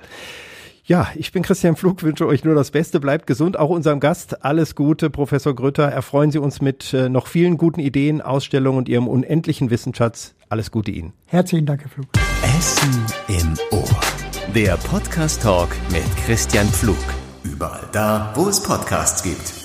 C: Ja, ich bin Christian Flug, wünsche euch nur das Beste, bleibt gesund. Auch unserem Gast alles Gute, Professor Grütter. Erfreuen Sie uns mit äh, noch vielen guten Ideen, Ausstellungen und Ihrem unendlichen Wissensschatz. Alles Gute Ihnen.
A: Herzlichen Dank, Herr Flug.
B: Essen im Ohr. Der Podcast Talk mit Christian Pflug. Überall da, wo es Podcasts gibt.